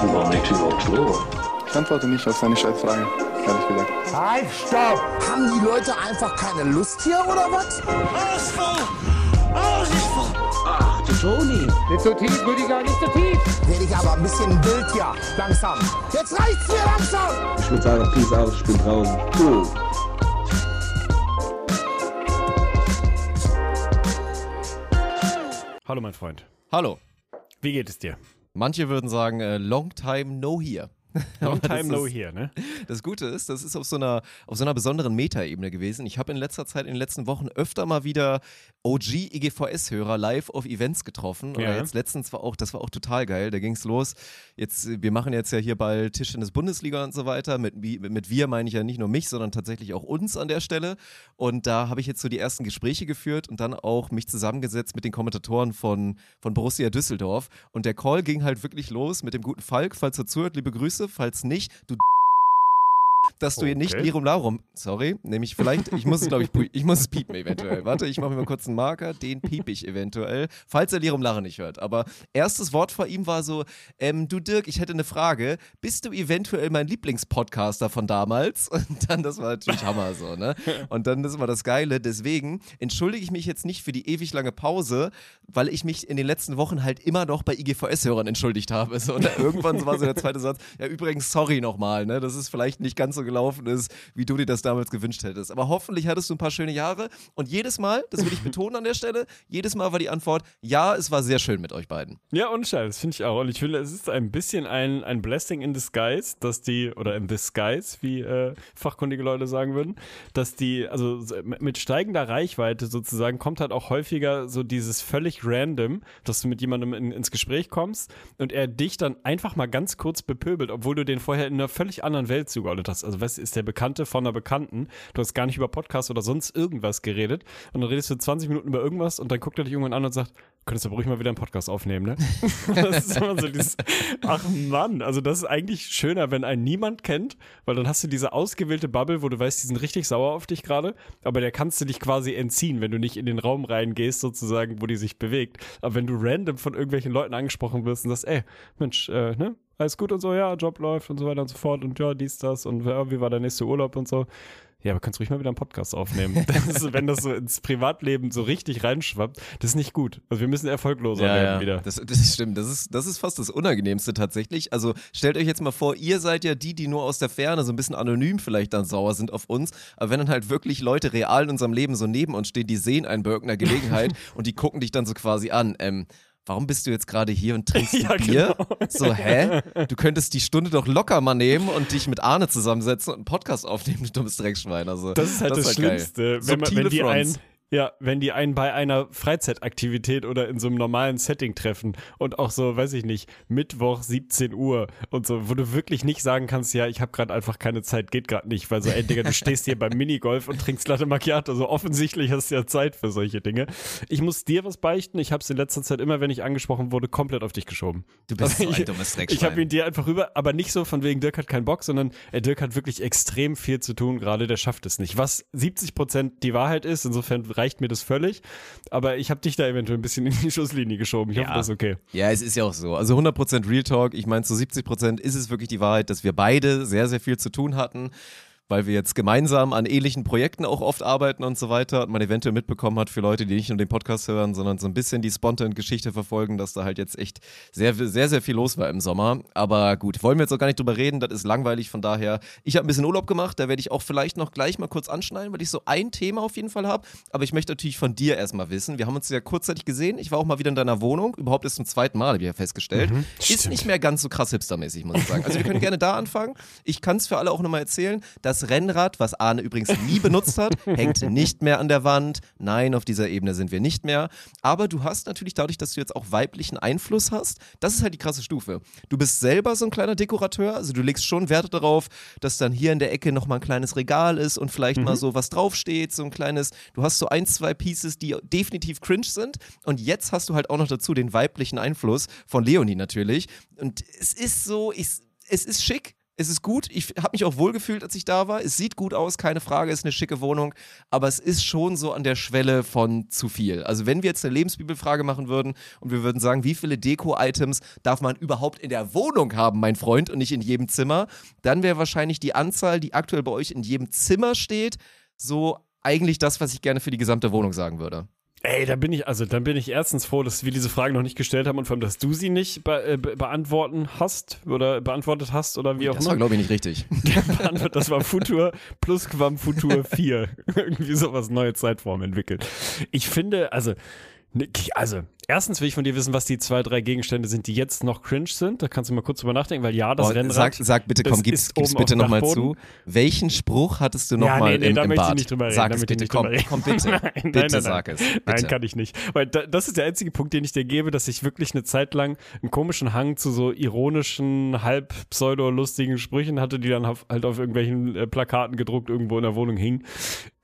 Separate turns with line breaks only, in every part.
War nicht überhaupt klar.
Ich antworte nicht auf seine Scheißfrage, ehrlich gesagt.
Halt, stopp! Haben die Leute einfach keine Lust hier oder was?
Ach, du Toni.
Nicht so tief, Rüdiger, nicht so tief! Werde ich aber ein bisschen wild hier, langsam. Jetzt reicht's mir langsam!
Ich würde sagen, Peace out, ich bin draußen. Cool.
Hallo, mein Freund.
Hallo.
Wie geht es dir?
Manche würden sagen, äh, long time no here.
Long time
ist-
here, ne?
Das Gute ist, das ist auf so einer, auf so einer besonderen Metaebene gewesen. Ich habe in letzter Zeit, in den letzten Wochen öfter mal wieder OG-IGVS-Hörer live auf Events getroffen. Oder
Ja.
jetzt letztens war auch, das war auch total geil. Da ging es los. Jetzt, wir machen jetzt ja hier bald Tischtennis Bundesliga und so weiter. Mit, mit wir meine ich ja nicht nur mich, sondern tatsächlich auch uns an der Stelle. Und da habe ich jetzt so die ersten Gespräche geführt und dann auch mich zusammengesetzt mit den Kommentatoren von, von Borussia Düsseldorf. Und der Call ging halt wirklich los mit dem guten Falk. Falls er zuhört, liebe Grüße. Falls nicht, du dass du hier nicht
Okay.
Lirum Larum, sorry, nämlich vielleicht, ich muss es glaube ich, ich muss es piepen eventuell. Warte, ich mache mir mal kurz einen Marker, den piep ich eventuell, falls er Lirum Larum nicht hört. Aber erstes Wort vor ihm war so, ähm, du Dirk, ich hätte eine Frage, bist du eventuell mein Lieblingspodcaster von damals? Und dann, das war natürlich Hammer so, ne? Und dann, das war das Geile, deswegen entschuldige ich mich jetzt nicht für die ewig lange Pause, weil ich mich in den letzten Wochen halt immer noch bei IGVS-Hörern entschuldigt habe. So, und irgendwann war so der zweite Satz, ja übrigens, sorry nochmal, ne, dass es vielleicht nicht ganz so gelaufen ist, wie du dir das damals gewünscht hättest. Aber hoffentlich hattest du ein paar schöne Jahre und jedes Mal, das will ich betonen an der Stelle, jedes Mal war die Antwort, ja, es war sehr schön mit euch beiden.
Ja, und Scheiß, finde ich auch. Und ich finde, es ist ein bisschen ein, ein Blessing in disguise, dass die, oder in disguise, wie äh, fachkundige Leute sagen würden, dass die, also so mit steigender Reichweite sozusagen, kommt halt auch häufiger so dieses völlig random, dass du mit jemandem in, ins Gespräch kommst und er dich dann einfach mal ganz kurz bepöbelt, obwohl du den vorher in einer völlig anderen Welt zugeordnet hast. Also, weißt du, ist der Bekannte von einer Bekannten, du hast gar nicht über Podcast oder sonst irgendwas geredet und dann redest du 20 Minuten über irgendwas und dann guckt er dich irgendwann an und sagt, könntest du aber ruhig mal wieder einen Podcast aufnehmen, ne? das ist immer so dieses, ach Mann, also das ist eigentlich schöner, wenn einen niemand kennt, weil dann hast du diese ausgewählte Bubble, wo du weißt, die sind richtig sauer auf dich gerade, aber der kannst du dich quasi entziehen, wenn du nicht in den Raum reingehst, sozusagen, wo die sich bewegt. Aber wenn du random von irgendwelchen Leuten angesprochen wirst und sagst, ey, Mensch, äh, ne? Alles gut und so, ja, Job läuft und so weiter und so fort und ja, dies, das und ja, wie war der nächste Urlaub und so. Ja, aber kannst ruhig mal wieder einen Podcast aufnehmen. Das ist, wenn das so ins Privatleben so richtig reinschwappt, das ist nicht gut. Also wir müssen erfolgloser werden wieder.
Das, das stimmt. Das ist, das ist fast das Unangenehmste tatsächlich. Also stellt euch jetzt mal vor, ihr seid ja die, die nur aus der Ferne so ein bisschen anonym vielleicht dann sauer sind auf uns. Aber wenn dann halt wirklich Leute real in unserem Leben so neben uns stehen, die sehen einen bei irgendeiner Gelegenheit und die gucken dich dann so quasi an. Ähm, Warum bist du jetzt gerade hier und trinkst
Ja,
Bier?
genau.
So, hä? Du könntest die Stunde doch locker mal nehmen und dich mit Arne zusammensetzen und einen Podcast aufnehmen, du dummes Dreckschwein. Also,
Das ist halt das,
geil.
Schlimmste, wenn, man, wenn die
Fronts.
einen, ja, wenn die einen bei einer Freizeitaktivität oder in so einem normalen Setting treffen und auch so, weiß ich nicht, Mittwoch 17 Uhr und so, wo du wirklich nicht sagen kannst, ja, ich habe gerade einfach keine Zeit, geht gerade nicht, weil so, ey, Digga, du stehst hier beim Minigolf und trinkst Latte Macchiato, also offensichtlich hast du ja Zeit für solche Dinge. Ich muss dir was beichten, ich habe es in letzter Zeit immer, wenn ich angesprochen wurde, komplett auf dich geschoben.
Du bist
Also
so ein
ich-
dummes
Ich
Dreckschwein.
habe ihn dir einfach rüber, aber nicht so von wegen Dirk hat keinen Bock, sondern ey, Dirk hat wirklich extrem viel zu tun gerade, der schafft es nicht. Was 70 Prozent die Wahrheit ist, insofern reicht mir das völlig. Aber ich habe dich da eventuell ein bisschen in die Schusslinie geschoben. Ich hoffe,
Ja.
das ist okay.
Ja, es ist ja auch so. Also 100% Real Talk. Ich meine, zu 70% ist es wirklich die Wahrheit, dass wir beide sehr, sehr viel zu tun hatten, weil wir jetzt gemeinsam an ähnlichen Projekten auch oft arbeiten und so weiter und man eventuell mitbekommen hat für Leute, die nicht nur den Podcast hören, sondern so ein bisschen die Spontan-Geschichte verfolgen, dass da halt jetzt echt sehr, sehr, sehr viel los war im Sommer. Aber gut, wollen wir jetzt auch gar nicht drüber reden, das ist langweilig, von daher. Ich habe ein bisschen Urlaub gemacht, da werde ich auch vielleicht noch gleich mal kurz anschneiden, weil ich so ein Thema auf jeden Fall habe. Aber ich möchte natürlich von dir erstmal wissen. Wir haben uns ja kurzzeitig gesehen. Ich war auch mal wieder in deiner Wohnung. Überhaupt ist zum zweiten Mal, habe ich ja festgestellt. ist
stimmt.
nicht mehr ganz so krass hipstermäßig, muss ich sagen. Also wir können gerne da anfangen. Ich kann es für alle auch nochmal erzählen. Das Rennrad, was Arne übrigens nie benutzt hat, hängt nicht mehr an der Wand. Nein, auf dieser Ebene sind wir nicht mehr. Aber du hast natürlich dadurch, dass du jetzt auch weiblichen Einfluss hast, das ist halt die krasse Stufe. Du bist selber so ein kleiner Dekorateur, also du legst schon Werte darauf, dass dann hier in der Ecke nochmal ein kleines Regal ist und vielleicht mal so was draufsteht, so ein kleines, du hast so ein, zwei Pieces, die definitiv cringe sind und jetzt hast du halt auch noch dazu den weiblichen Einfluss von Leonie natürlich und es ist so, ich, es ist schick, Es ist gut. Ich habe mich auch wohlgefühlt, als ich da war. Es sieht gut aus, keine Frage. Ist eine schicke Wohnung. Aber es ist schon so an der Schwelle von zu viel. Also, wenn wir jetzt eine Lebensbibelfrage machen würden und wir würden sagen, wie viele Deko-Items darf man überhaupt in der Wohnung haben, mein Freund, und nicht in jedem Zimmer, dann wäre wahrscheinlich die Anzahl, die aktuell bei euch in jedem Zimmer steht, so eigentlich das, was ich gerne für die gesamte Wohnung sagen würde.
Ey, da bin ich, also dann bin ich erstens froh, dass wir diese Frage noch nicht gestellt haben und vor allem, dass du sie nicht be äh, be beantworten hast oder beantwortet hast oder wie auch
Das war,
immer.
glaube ich, nicht richtig.
Das war Futur plus Quam Futur 4. Irgendwie sowas, neue Zeitform entwickelt. Ich finde, also, ne, also, erstens will ich von dir wissen, was die zwei, drei Gegenstände sind, die jetzt noch cringe sind. Da kannst du mal kurz drüber nachdenken, weil ja, das
Oh,
Rennrad.
sag, sag bitte, komm, gib's, gib's bitte nochmal zu. Welchen Spruch hattest du
Ja,
nochmal
nee, nee,
im,
da
im
möchte ich
Bad?
nicht drüber reden,
Sag es bitte, komm, komm bitte.
Nein,
bitte
nein, nein,
sag
nein.
es. Bitte.
Nein, kann ich nicht. Weil da, das ist der einzige Punkt, den ich dir gebe, dass ich wirklich eine Zeit lang einen komischen Hang zu so ironischen, halb pseudo-lustigen Sprüchen hatte, die dann halt auf irgendwelchen äh, Plakaten gedruckt irgendwo in der Wohnung hingen.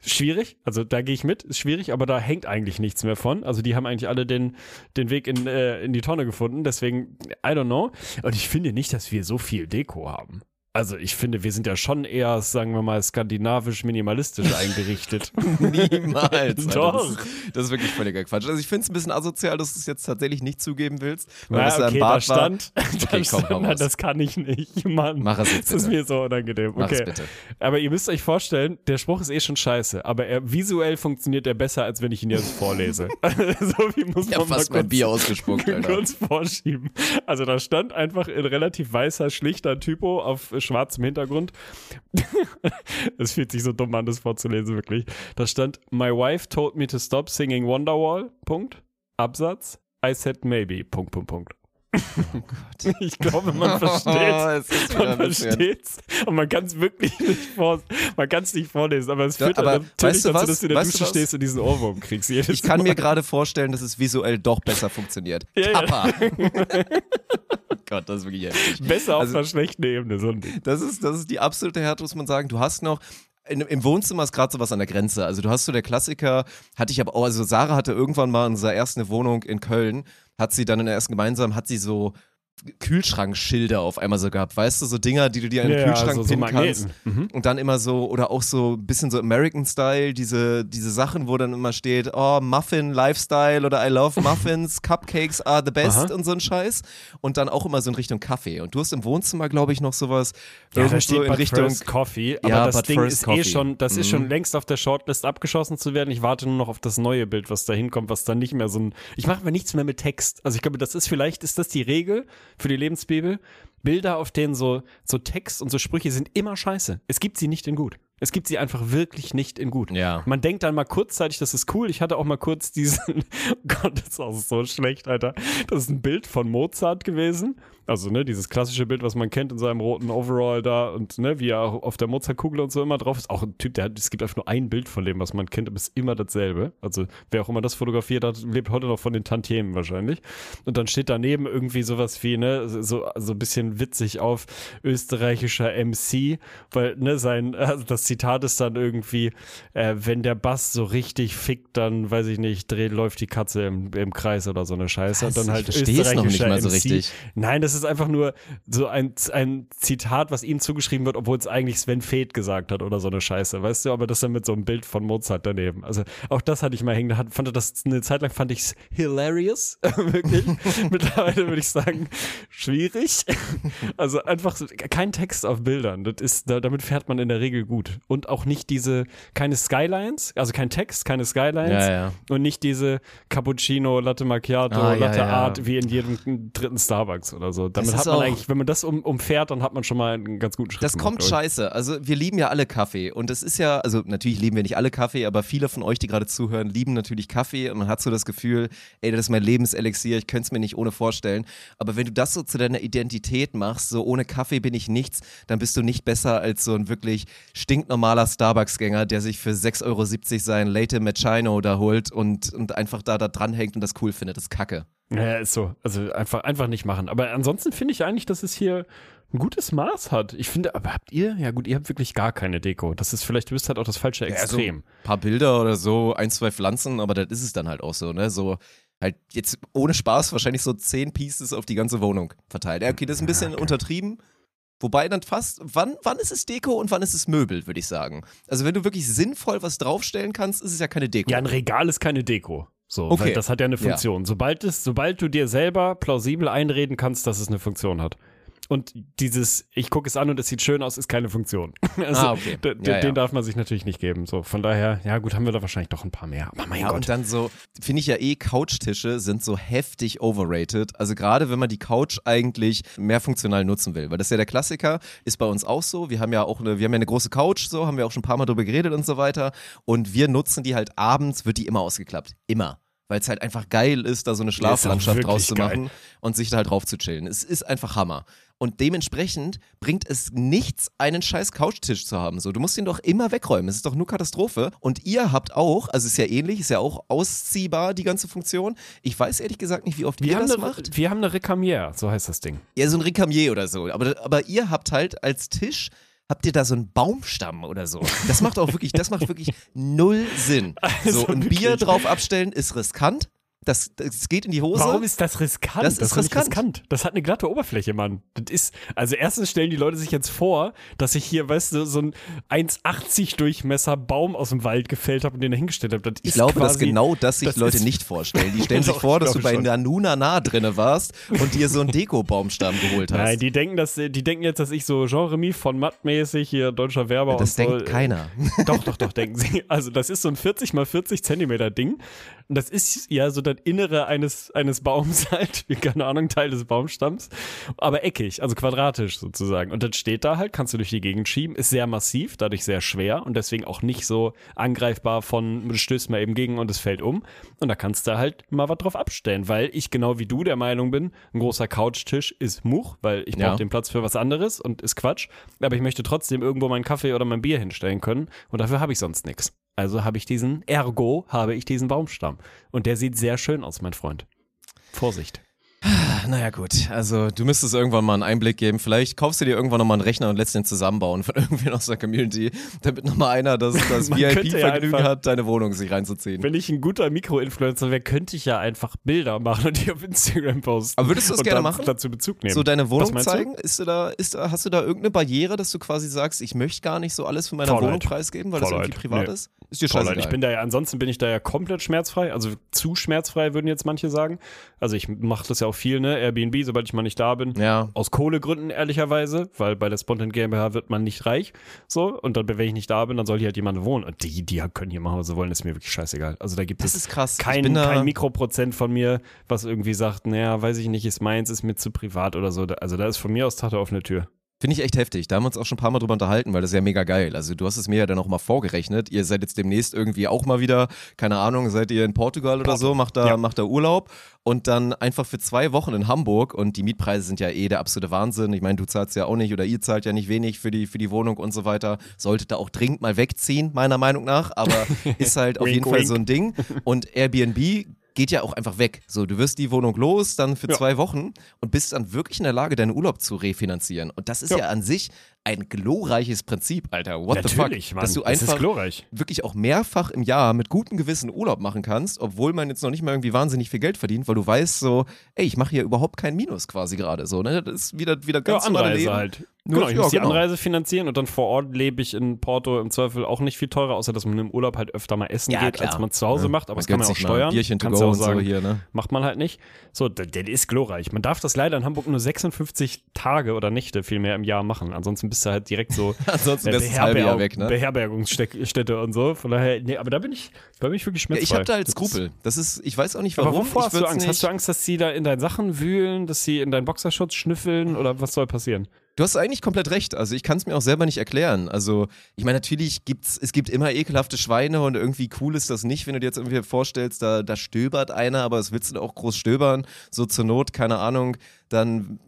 Schwierig, also da gehe ich mit, ist schwierig, aber da hängt eigentlich nichts mehr von. Also die haben eigentlich alle den, den Weg in, äh, in die Tonne gefunden, deswegen, I don't know. Und ich finde nicht, dass wir so viel Deko haben. Also ich finde, wir sind ja schon eher, sagen wir mal, skandinavisch-minimalistisch eingerichtet.
Niemals. Alter.
Doch.
Das, ist, das ist wirklich völliger Quatsch. Also ich finde es ein bisschen asozial, dass du es jetzt tatsächlich nicht zugeben willst. Weil
Ja,
das ja
okay,
im
da
Bad
stand,
war.
da
Okay, komm,
stand
raus.
das kann ich nicht, Mann.
Mach es jetzt
Das ist
bitte.
mir so unangenehm.
Mach es
Okay.
bitte.
Aber ihr müsst euch vorstellen, der Spruch ist eh schon scheiße, aber er visuell funktioniert er besser, als wenn ich ihn jetzt vorlese. so wie muss
Ich
man
hab
mal
fast mein
kurz,
Bier ausgespuckt, Alter.
kurz vorschieben. Also da stand einfach in relativ weißer, schlichter Typo auf schwarzem Hintergrund. Es fühlt sich so dumm an, das vorzulesen, wirklich. Da stand, My wife told me to stop singing Wonderwall, Punkt, Absatz, I said maybe, Punkt, Punkt, Punkt. Ich glaube, man versteht.
Oh, es
Man
bisschen-
versteht's und man kann es wirklich nicht vor, man kann es nicht vorlesen, aber es
Ja,
führt
aber
dann natürlich
weißt du
dazu,
was?
dass du in der
Weißt du
Dusche
was?
stehst und diesen Ohrwurm kriegst.
Ich kann
Mal.
mir gerade vorstellen, dass es visuell doch besser funktioniert.
Ja, ja.
Kappa. oh Gott, das ist wirklich heftig.
besser auf
Also-
einer schlechten Ebene, so ein Ding.
Das ist, das ist die absolute Härte, muss man sagen. Du hast noch. In, Im Wohnzimmer ist gerade sowas an der Grenze. Also du hast so der Klassiker, hatte ich aber auch, also Sarah hatte irgendwann mal in unserer ersten Wohnung in Köln, hat sie dann in der ersten gemeinsam, hat sie so Kühlschrankschilder auf einmal so gehabt, weißt du, so Dinger, die du dir in den
Ja,
Kühlschrank
so- so
pinnen
Magneten.
kannst.
Mhm.
Und dann immer so, oder auch so ein bisschen so American-Style, diese, diese Sachen, wo dann immer steht, oh, Muffin Lifestyle oder I love Muffins, Cupcakes are the best
Aha.
und so ein Scheiß. Und dann auch immer so in Richtung Kaffee. Und du hast im Wohnzimmer, glaube ich, noch sowas
Ja, da steht
in
But
Richtung.
First Coffee, aber
Ja,
das Ding ist eh
Coffee.
schon, das ist
Mhm.
schon längst auf der Shortlist abgeschossen zu werden. Ich warte nur noch auf das neue Bild, was da hinkommt, was dann nicht mehr so ein. Ich mache mir nichts mehr mit Text. Also ich glaube, das ist vielleicht, ist das die Regel für die Lebensbibel. Bilder, auf denen so, so Text und so Sprüche sind immer scheiße. Es gibt sie nicht in gut. Es gibt sie einfach wirklich nicht in gut.
Ja.
Man denkt dann mal kurzzeitig, das ist cool. Ich hatte auch mal kurz diesen, oh Gott, das ist auch so schlecht, Alter. Das ist ein Bild von Mozart gewesen. Also, ne, dieses klassische Bild, was man kennt in seinem roten Overall da und, ne, wie er auch auf der Mozartkugel und so immer drauf ist. Auch ein Typ, der hat, es gibt einfach nur ein Bild von dem, was man kennt, aber es ist immer dasselbe. Also, wer auch immer das fotografiert hat, lebt heute noch von den Tantiemen wahrscheinlich. Und dann steht daneben irgendwie sowas wie, ne, so, so ein bisschen witzig auf österreichischer MC, weil, ne, sein, also das Zitat ist dann irgendwie, äh, wenn der Bass so richtig fickt, dann, weiß ich nicht, dreht, läuft die Katze im, im Kreis oder so eine Scheiße.
Was?
Und dann halt
Ich versteh's noch nicht mal so
MC.
richtig.
Nein, das ist einfach nur so ein, ein Zitat, was ihm zugeschrieben wird, obwohl es eigentlich Sven Feth gesagt hat oder so eine Scheiße, weißt du, aber das dann mit so einem Bild von Mozart daneben. Also auch das hatte ich mal hängen, fand das eine Zeit lang fand ich es hilarious, wirklich. Mittlerweile würde ich sagen, schwierig. Also einfach so, kein Text auf Bildern, das ist, da, damit fährt man in der Regel gut. Und auch nicht diese, keine Skylines, also kein Text, keine Skylines
Ja, ja.
und nicht diese Cappuccino, Latte Macchiato,
Ah,
Latte
ja.
Art wie in jedem dritten Starbucks oder so. Damit hat man
auch-
eigentlich, wenn man das um, umfährt, dann hat man schon mal einen ganz guten Schritt
Das kommt scheiße. Also wir lieben ja alle Kaffee und es ist ja, also natürlich lieben wir nicht alle Kaffee, aber viele von euch, die gerade zuhören, lieben natürlich Kaffee und man hat so das Gefühl, ey, das ist mein Lebenselixier, ich könnte es mir nicht ohne vorstellen. Aber wenn du das so zu deiner Identität machst, so ohne Kaffee bin ich nichts, dann bist du nicht besser als so ein wirklich stinknormaler Starbucks-Gänger, der sich für 6,70 Euro sein Latte Macchiato da holt und, und einfach da, da dranhängt und das cool findet. Das ist Kacke.
Ja, ist so. Also einfach, einfach nicht machen. Aber ansonsten finde ich eigentlich, dass es hier ein gutes Maß hat. Ich finde, aber habt ihr, ja gut, ihr habt wirklich gar keine Deko. Das ist vielleicht, du bist halt auch das falsche Extrem.
ein paar Bilder oder so, ein, zwei Pflanzen, aber das ist es dann halt auch so, ne? So halt jetzt ohne Spaß wahrscheinlich so zehn Pieces auf die ganze Wohnung verteilt. Ja, okay, das ist ein bisschen untertrieben, Wobei dann fast, wann, wann ist es Deko und wann ist es Möbel, würde ich sagen. Also wenn du wirklich sinnvoll was draufstellen kannst, ist es ja keine Deko.
Ja, ein Regal ist keine Deko. So,
Okay.
weil das hat ja eine Funktion. Sobald es, sobald du dir selber plausibel einreden kannst, dass es eine Funktion hat. Und dieses, ich gucke es an und es sieht schön aus, ist keine Funktion. Also,
Ah, okay. ja.
Den darf man sich natürlich nicht geben. So, von daher, ja gut, haben wir da wahrscheinlich doch ein paar mehr. Aber mein
Ja,
Gott.
und dann so, finde ich ja eh, Couchtische sind so heftig overrated. Also gerade wenn man die Couch eigentlich mehr funktional nutzen will. Weil das ist ja der Klassiker, ist bei uns auch so. Wir haben ja auch eine, wir haben ja eine große Couch, so, haben wir auch schon ein paar Mal drüber geredet und so weiter. Und wir nutzen die halt abends, wird die immer ausgeklappt. Immer. Weil es halt einfach geil ist, da so eine Schlaflandschaft draus zu
geil.
machen und sich da halt drauf zu chillen. Es ist einfach Hammer. Und dementsprechend bringt es nichts, einen scheiß Couchtisch zu haben. So, du musst ihn doch immer wegräumen. Es ist doch nur Katastrophe. Und ihr habt auch, also ist ja ähnlich, ist ja auch ausziehbar, die ganze Funktion. Ich weiß ehrlich gesagt nicht, wie oft
wir,
ihr das
eine,
macht.
wir haben eine Recamier, so heißt das Ding.
Ja, so ein Ricamier oder so. Aber, aber ihr habt halt als Tisch, habt ihr da so einen Baumstamm oder so. Das macht auch wirklich, das macht wirklich null Sinn.
Also
so, ein Bier
wirklich.
drauf abstellen ist riskant. Das, das geht in die Hose.
Warum ist das riskant?
Das ist
doch nicht
riskant.
Das hat eine glatte Oberfläche, Mann. Das ist, also erstens stellen die Leute sich jetzt vor, dass ich hier, weißt du, so ein 1,80 Durchmesser Baum aus dem Wald gefällt habe und den da hingestellt habe. Das
Ich
ist
glaube, dass
quasi,
genau das sich
das
Leute
ist-
nicht vorstellen. Die stellen sich vor, dass du bei
schon.
Nanuna nah drinne warst und dir so einen Deko-Baumstamm geholt hast.
Nein, die denken, dass, die denken jetzt, dass ich so Jean-Remy von Matt-mäßig hier deutscher Werber
das
und so.
denkt keiner.
Doch, doch, doch, denken sie. Also, das ist so ein 40 mal 40 Zentimeter Ding. Und das ist ja so das Innere eines, eines Baums halt, wie keine Ahnung, Teil des Baumstamms. Aber eckig, also quadratisch sozusagen. Und das steht da halt, kannst du durch die Gegend schieben, ist sehr massiv, dadurch sehr schwer und deswegen auch nicht so angreifbar von, du stößt mal eben gegen und es fällt um. Und da kannst du halt mal was drauf abstellen, weil ich genau wie du der Meinung bin, ein großer Couchtisch ist Much, weil ich brauche
Ja.
den Platz für was anderes und ist Quatsch. Aber ich möchte trotzdem irgendwo meinen Kaffee oder mein Bier hinstellen können und dafür habe ich sonst nichts. Also habe ich diesen, ergo habe ich diesen Baumstamm. Und der sieht sehr schön aus, mein Freund. Vorsicht.
Naja gut, also du müsstest irgendwann mal einen Einblick geben. Vielleicht kaufst du dir irgendwann nochmal einen Rechner und lässt den zusammenbauen von irgendwen aus der Community, damit nochmal einer das, das
ja
VIP-Vergnügen
einfach-
hat, deine Wohnung sich reinzuziehen.
Wenn ich ein guter Mikroinfluencer wäre, könnte ich ja einfach Bilder machen und die auf Instagram posten.
Aber würdest du das gerne machen?
dazu Bezug nehmen.
So deine Wohnung
meinst du?
zeigen? Ist du da, ist hast du da irgendeine Barriere, dass du quasi sagst, ich möchte gar nicht so alles von meiner
Voll
Wohnung
leid.
preisgeben, weil das
Voll
irgendwie
leid.
privat
Nee.
ist? Ist dir scheißegal.
Ich bin da ja, ansonsten bin ich da ja komplett schmerzfrei, also zu schmerzfrei würden jetzt manche sagen. Also ich mache das ja auch viel, ne? Airbnb, sobald ich mal nicht da bin.
ja.
Aus Kohlegründen ehrlicherweise, weil bei der Spontan GmbH wird man nicht reich. So, und dann, wenn ich nicht da bin, dann soll hier halt jemand wohnen. Und die, die können hier machen, was sie wollen, ist mir wirklich scheißegal. Also da gibt
Das
es
ist krass. Ich
kein, kein Mikroprozent von mir, was irgendwie sagt, naja, weiß ich nicht, ist meins, ist mir zu privat oder so. Also da ist von mir aus Tante offene Tür.
Finde ich echt heftig. Da haben wir uns auch schon ein paar Mal drüber unterhalten, weil das ist ja mega geil. Also du hast es mir ja dann auch mal vorgerechnet. Ihr seid jetzt demnächst irgendwie auch mal wieder, keine Ahnung, seid ihr in Portugal oder so, macht da,
Ja.
macht da Urlaub und dann einfach für zwei Wochen in Hamburg und die Mietpreise sind ja eh der absolute Wahnsinn. Ich meine, du zahlst ja auch nicht oder ihr zahlt ja nicht wenig für die, für die Wohnung und so weiter. Solltet da auch dringend mal wegziehen, meiner Meinung nach, aber ist halt auf
Wink,
jeden Fall so ein Ding. Und Airbnb geht ja auch einfach weg. So, du wirst die Wohnung los, dann für
Ja.
zwei Wochen und bist dann wirklich in der Lage, deinen Urlaub zu refinanzieren. Und das ist ja,
Ja.
an sich ein glorreiches Prinzip, Alter. What
Natürlich,
the fuck?
Mann.
Dass du
das ist
einfach
glorreich.
wirklich auch mehrfach im Jahr mit gutem Gewissen Urlaub machen kannst, obwohl man jetzt noch nicht mal irgendwie wahnsinnig viel Geld verdient, weil du weißt so, ey, ich mache hier überhaupt kein Minus quasi gerade so, ne? Das ist wieder wieder
Ja,
ganz normale
Anreise
Leben.
halt.
Nur-
genau, ich
ja,
muss die
genau.
Anreise finanzieren und dann vor Ort lebe ich in Porto im Zweifel auch nicht viel teurer, außer dass man im Urlaub halt öfter mal essen
Ja,
geht,
klar.
als man zu Hause
Ja.
macht. Aber
Man
das kann man auch steuern.
Bierchen
Kannst auch
und so
sagen,
hier, ne?
Macht man halt nicht. So, der, ist glorreich. Man darf das leider in Hamburg nur 56 Tage oder Nächte viel mehr im Jahr machen. Ansonsten bist du halt direkt so
Ansonsten
äh, Beherberg-
weg, ne?
Beherbergungsstätte und so. Von daher, nee, aber da bin ich, da bin ich wirklich schmerzfrei.
ich habe da halt Skrupel. Das ist, ich weiß auch nicht
Ist, aber
warum.
wovor hast du Angst?
Nicht,
Hast du Angst, dass sie da in deinen Sachen wühlen, dass sie in deinen Boxershorts schnüffeln oder was soll passieren?
Du hast eigentlich komplett recht. Also ich kann es mir auch selber nicht erklären. Also ich meine, natürlich gibt's, es gibt immer ekelhafte Schweine und irgendwie cool ist das nicht, wenn du dir jetzt irgendwie vorstellst, da, da stöbert einer, aber es willst du auch groß stöbern, so zur Not, keine Ahnung, dann,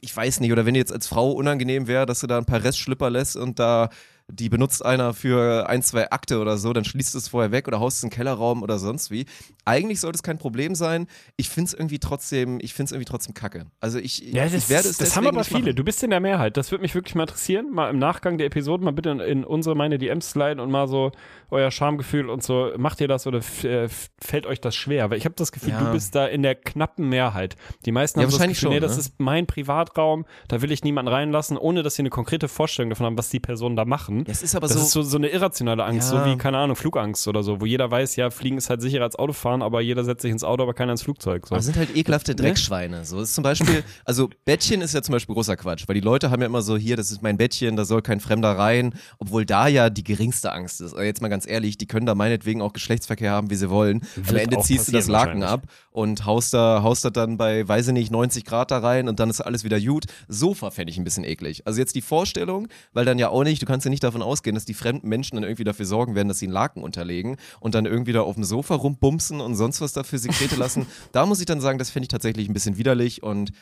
ich weiß nicht, oder wenn dir jetzt als Frau unangenehm wäre, dass du da ein paar Restschlüpper lässt und da die benutzt einer für ein, zwei Akte oder so, dann schließt es vorher weg oder haust es in den Kellerraum oder sonst wie. Eigentlich sollte es kein Problem sein. Ich finde es irgendwie trotzdem, ich finde es irgendwie trotzdem kacke. Also ich,
Ja, das,
ich werde es
das haben aber viele. Du bist in der Mehrheit. Das würde mich wirklich mal interessieren. Mal im Nachgang der Episode mal bitte in, in unsere, meine DMs sliden und mal so euer Schamgefühl und so. Macht ihr das oder äh, fällt euch das schwer? Weil ich habe das Gefühl,
Ja.
du bist da in der knappen Mehrheit. Die meisten
Ja,
haben so das
wahrscheinlich
Gefühl, nee,
schon,
das
ne?
ist mein Privatraum, da will ich niemanden reinlassen, ohne dass sie eine konkrete Vorstellung davon haben, was die Personen da machen.
Ja, es ist aber
das
so,
ist so, so eine irrationale Angst,
Ja.
so wie, keine Ahnung, Flugangst oder so, wo jeder weiß, ja, Fliegen ist halt sicherer als Autofahren, aber jeder setzt sich ins Auto, aber keiner ins Flugzeug. So.
Aber sind halt ekelhafte Dreckschweine. So ist zum Beispiel, also Bettchen ist ja zum Beispiel großer Quatsch, weil die Leute haben ja immer so, hier, das ist mein Bettchen, da soll kein Fremder rein, obwohl da ja die geringste Angst ist. Aber jetzt mal ganz ehrlich, die können da meinetwegen auch Geschlechtsverkehr haben, wie sie wollen. Am
Wird
Ende
auch
ziehst du das Laken ab und haust da, haust da dann bei, weiß ich nicht, 90 Grad da rein und dann ist alles wieder gut. Sofa fände ich ein bisschen eklig. Also jetzt die Vorstellung, weil dann ja auch nicht, du kannst ja nicht davon ausgehen, dass die fremden Menschen dann irgendwie dafür sorgen werden, dass sie einen Laken unterlegen und dann irgendwie da auf dem Sofa rumbumsen und sonst was dafür Sekrete lassen. Da muss ich dann sagen, das fände ich tatsächlich ein bisschen widerlich und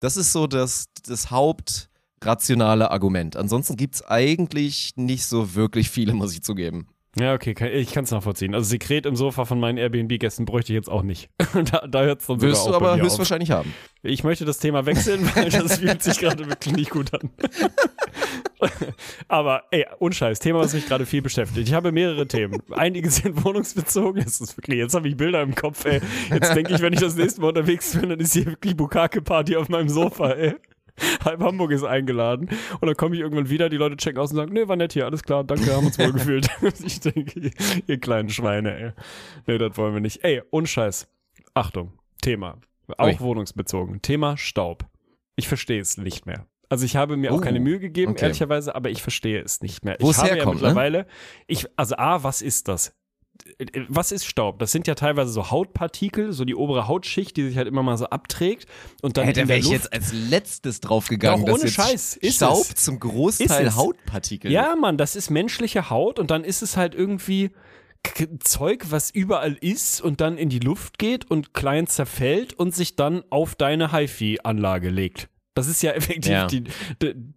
das ist so das, das hauptrationale Argument. Ansonsten gibt es eigentlich nicht so wirklich viele, muss ich zugeben.
Ja, okay, ich kann es nachvollziehen. Also Sekret im Sofa von meinen Airbnb-Gästen bräuchte ich jetzt auch nicht. da da hört es dann
Wirst
auch
du aber höchstwahrscheinlich haben.
Ich möchte das Thema wechseln, weil das fühlt sich gerade wirklich nicht gut an. Aber ey, unscheiß, Thema, was mich gerade viel beschäftigt. Ich habe mehrere Themen. Einige sind wohnungsbezogen. Das ist wirklich, jetzt habe ich Bilder im Kopf, ey. Jetzt denke ich, wenn ich das nächste Mal unterwegs bin, dann ist hier wirklich Bukake-Party auf meinem Sofa, ey. Halb Hamburg ist eingeladen. Und dann komme ich irgendwann wieder, die Leute checken aus und sagen, nee, war nett hier, alles klar, danke, haben uns wohl gefühlt. ich denke, ihr, kleinen Schweine, ey. Nee, das wollen wir nicht. Ey, unscheiß. Achtung, Thema. Auch
Ui.
wohnungsbezogen. Thema Staub. Ich verstehe es nicht mehr. Also ich habe mir auch
Oh,
keine Mühe gegeben,
okay.
ehrlicherweise, aber ich verstehe es nicht mehr.
Wo
ich
es
habe
herkommt,
ja
ne?
mittlerweile, ich, also A, was ist das? Was ist Staub? Das sind ja teilweise so Hautpartikel, so die obere Hautschicht, die sich halt immer mal so abträgt und dann
Hey, da wäre ich jetzt als letztes draufgegangen,
Doch, ohne Scheiß, ist
Staub
es.
zum Großteil. Hautpartikel.
Ja, Mann, das ist menschliche Haut und dann ist es halt irgendwie K Zeug, was überall ist und dann in die Luft geht und klein zerfällt und sich dann auf deine HiFi-Anlage legt. Das ist ja effektiv
Ja.
Die,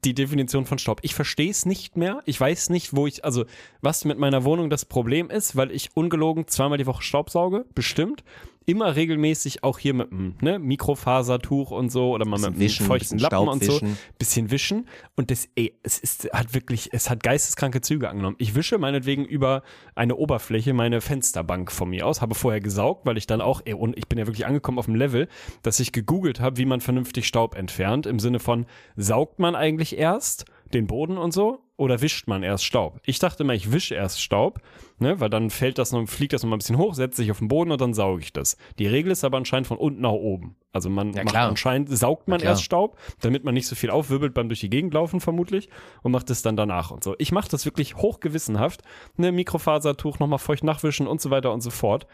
die, Definition von Staub. Ich verstehe es nicht mehr. Ich weiß nicht, wo ich, also was mit meiner Wohnung das Problem ist, weil ich ungelogen zweimal die Woche Staubsauge, bestimmt. Immer regelmäßig auch hier mit einem ne, Mikrofasertuch und so oder mal mit einem
wischen,
feuchten
bisschen
Lappen und so. Bisschen wischen. Und das, ey, es ist, hat wirklich, es hat geisteskranke Züge angenommen. Ich wische meinetwegen über eine Oberfläche meine Fensterbank von mir aus, habe vorher gesaugt, weil ich dann auch, ey, und ich bin ja wirklich angekommen auf dem Level, dass ich gegoogelt habe, wie man vernünftig Staub entfernt, im Sinne von, saugt man eigentlich erst den Boden und so oder wischt man erst Staub? Ich dachte immer, ich wische erst Staub, ne, weil dann fällt das noch, fliegt das noch mal ein bisschen hoch, setzt sich auf den Boden und dann sauge ich das. Die Regel ist aber anscheinend von unten nach oben. Also man
Ja,
macht anscheinend saugt man
Ja,
erst Staub, damit man nicht so viel aufwirbelt beim durch die Gegend laufen vermutlich und macht es dann danach und so. Ich mache das wirklich hochgewissenhaft, ne, Mikrofasertuch nochmal feucht nachwischen und so weiter und so fort.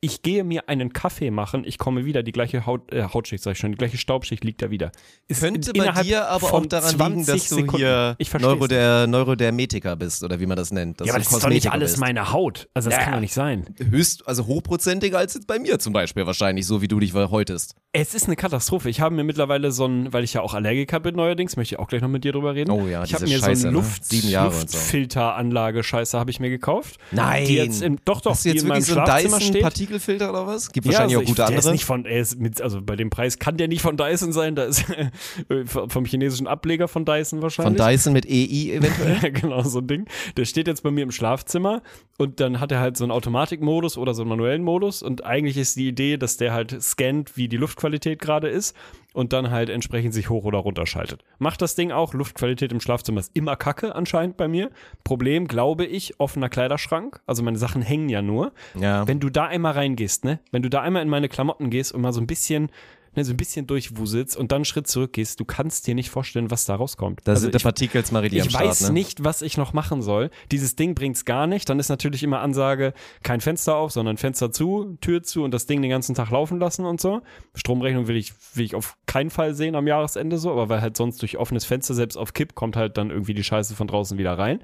Ich gehe mir einen Kaffee machen, ich komme wieder, die gleiche Haut, äh, Hautschicht, sag ich schon, die gleiche Staubschicht liegt da wieder. Ist
Könnte
in-
bei dir aber auch daran liegen,
20
dass du
Sekunden.
hier. Neuroder Neurodermetiker bist oder wie man das nennt. Dass
Ja, aber
du
das ist doch nicht alles
bist.
meine Haut. Also das
Ja.
kann doch nicht sein.
Höchst, also hochprozentiger als jetzt bei mir zum Beispiel wahrscheinlich, so wie du dich häutest.
Es ist eine Katastrophe. Ich habe mir mittlerweile so ein, weil ich ja auch Allergiker bin neuerdings, möchte ich auch gleich noch mit dir drüber reden.
Oh ja,
ich habe mir
Scheiße,
so
ne?
eine Luft,
Jahre und so.
Luftfilteranlage Scheiße habe ich mir gekauft.
Nein.
Die jetzt im, doch doch,
Hast
die
jetzt
in meinem
so
Schlafzimmer steht.
Partikelfilter oder was? Gibt
Ja,
wahrscheinlich
also
auch gute
ich, der ist
andere.
nicht von, er ist mit, also bei dem Preis kann der nicht von Dyson sein, da ist vom chinesischen Ableger von Dyson
Von
wahrscheinlich.
Dyson mit EI eventuell.
Genau, so ein Ding. Der steht jetzt bei mir im Schlafzimmer und dann hat er halt so einen Automatikmodus oder so einen manuellen Modus und eigentlich ist die Idee, dass der halt scannt, wie die Luftqualität gerade ist und dann halt entsprechend sich hoch oder runter schaltet. Macht das Ding auch. Luftqualität im Schlafzimmer ist immer kacke anscheinend bei mir. Problem, glaube ich, offener Kleiderschrank. Also meine Sachen hängen ja nur.
ja.
Wenn du da einmal reingehst, ne? Wenn du da einmal in meine Klamotten gehst und mal so ein bisschen, ne, so ein bisschen durchwuselst und dann einen Schritt zurückgehst, du kannst dir nicht vorstellen, was da rauskommt.
Da
Also
sind die
ich-
Partikels Marie am
ich
Start,
weiß
ne?
nicht, was ich noch machen soll. Dieses Ding bringt's gar nicht. Dann ist natürlich immer Ansage, kein Fenster auf, sondern Fenster zu, Tür zu und das Ding den ganzen Tag laufen lassen und so. Stromrechnung will ich, will ich auf keinen Fall sehen am Jahresende so, aber weil halt sonst durch offenes Fenster, selbst auf Kipp, kommt halt dann irgendwie die Scheiße von draußen wieder rein.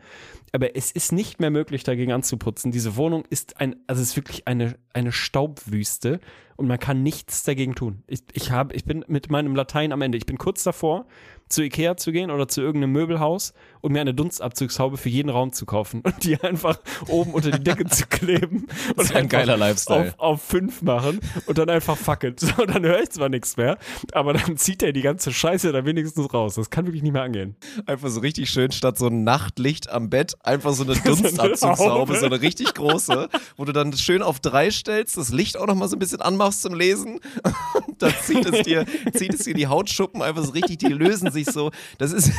Aber es ist nicht mehr möglich, dagegen anzuputzen. Diese Wohnung ist ein, also es ist wirklich eine, eine Staubwüste und man kann nichts dagegen tun. Ich, ich, hab, ich bin mit meinem Latein am Ende. Ich bin kurz davor, zu Ikea zu gehen oder zu irgendeinem Möbelhaus und mir eine Dunstabzugshaube für jeden Raum zu kaufen und die einfach oben unter die Decke zu kleben und
Das ist ein geiler Lifestyle.
Auf, auf fünf machen und dann einfach fuck it. So, dann höre ich zwar nichts mehr, aber dann zieht er die ganze Scheiße da wenigstens raus. Das kann wirklich nicht mehr angehen.
Einfach so richtig schön statt so ein Nachtlicht am Bett, einfach so eine Dunstabzugshaube,
Haube.
so eine richtig große, wo du dann schön auf drei stellst, das Licht auch nochmal so ein bisschen anmachst zum Lesen. Dann zieht es dir, zieht es dir die Hautschuppen einfach so richtig, die lösen sich so. Das ist,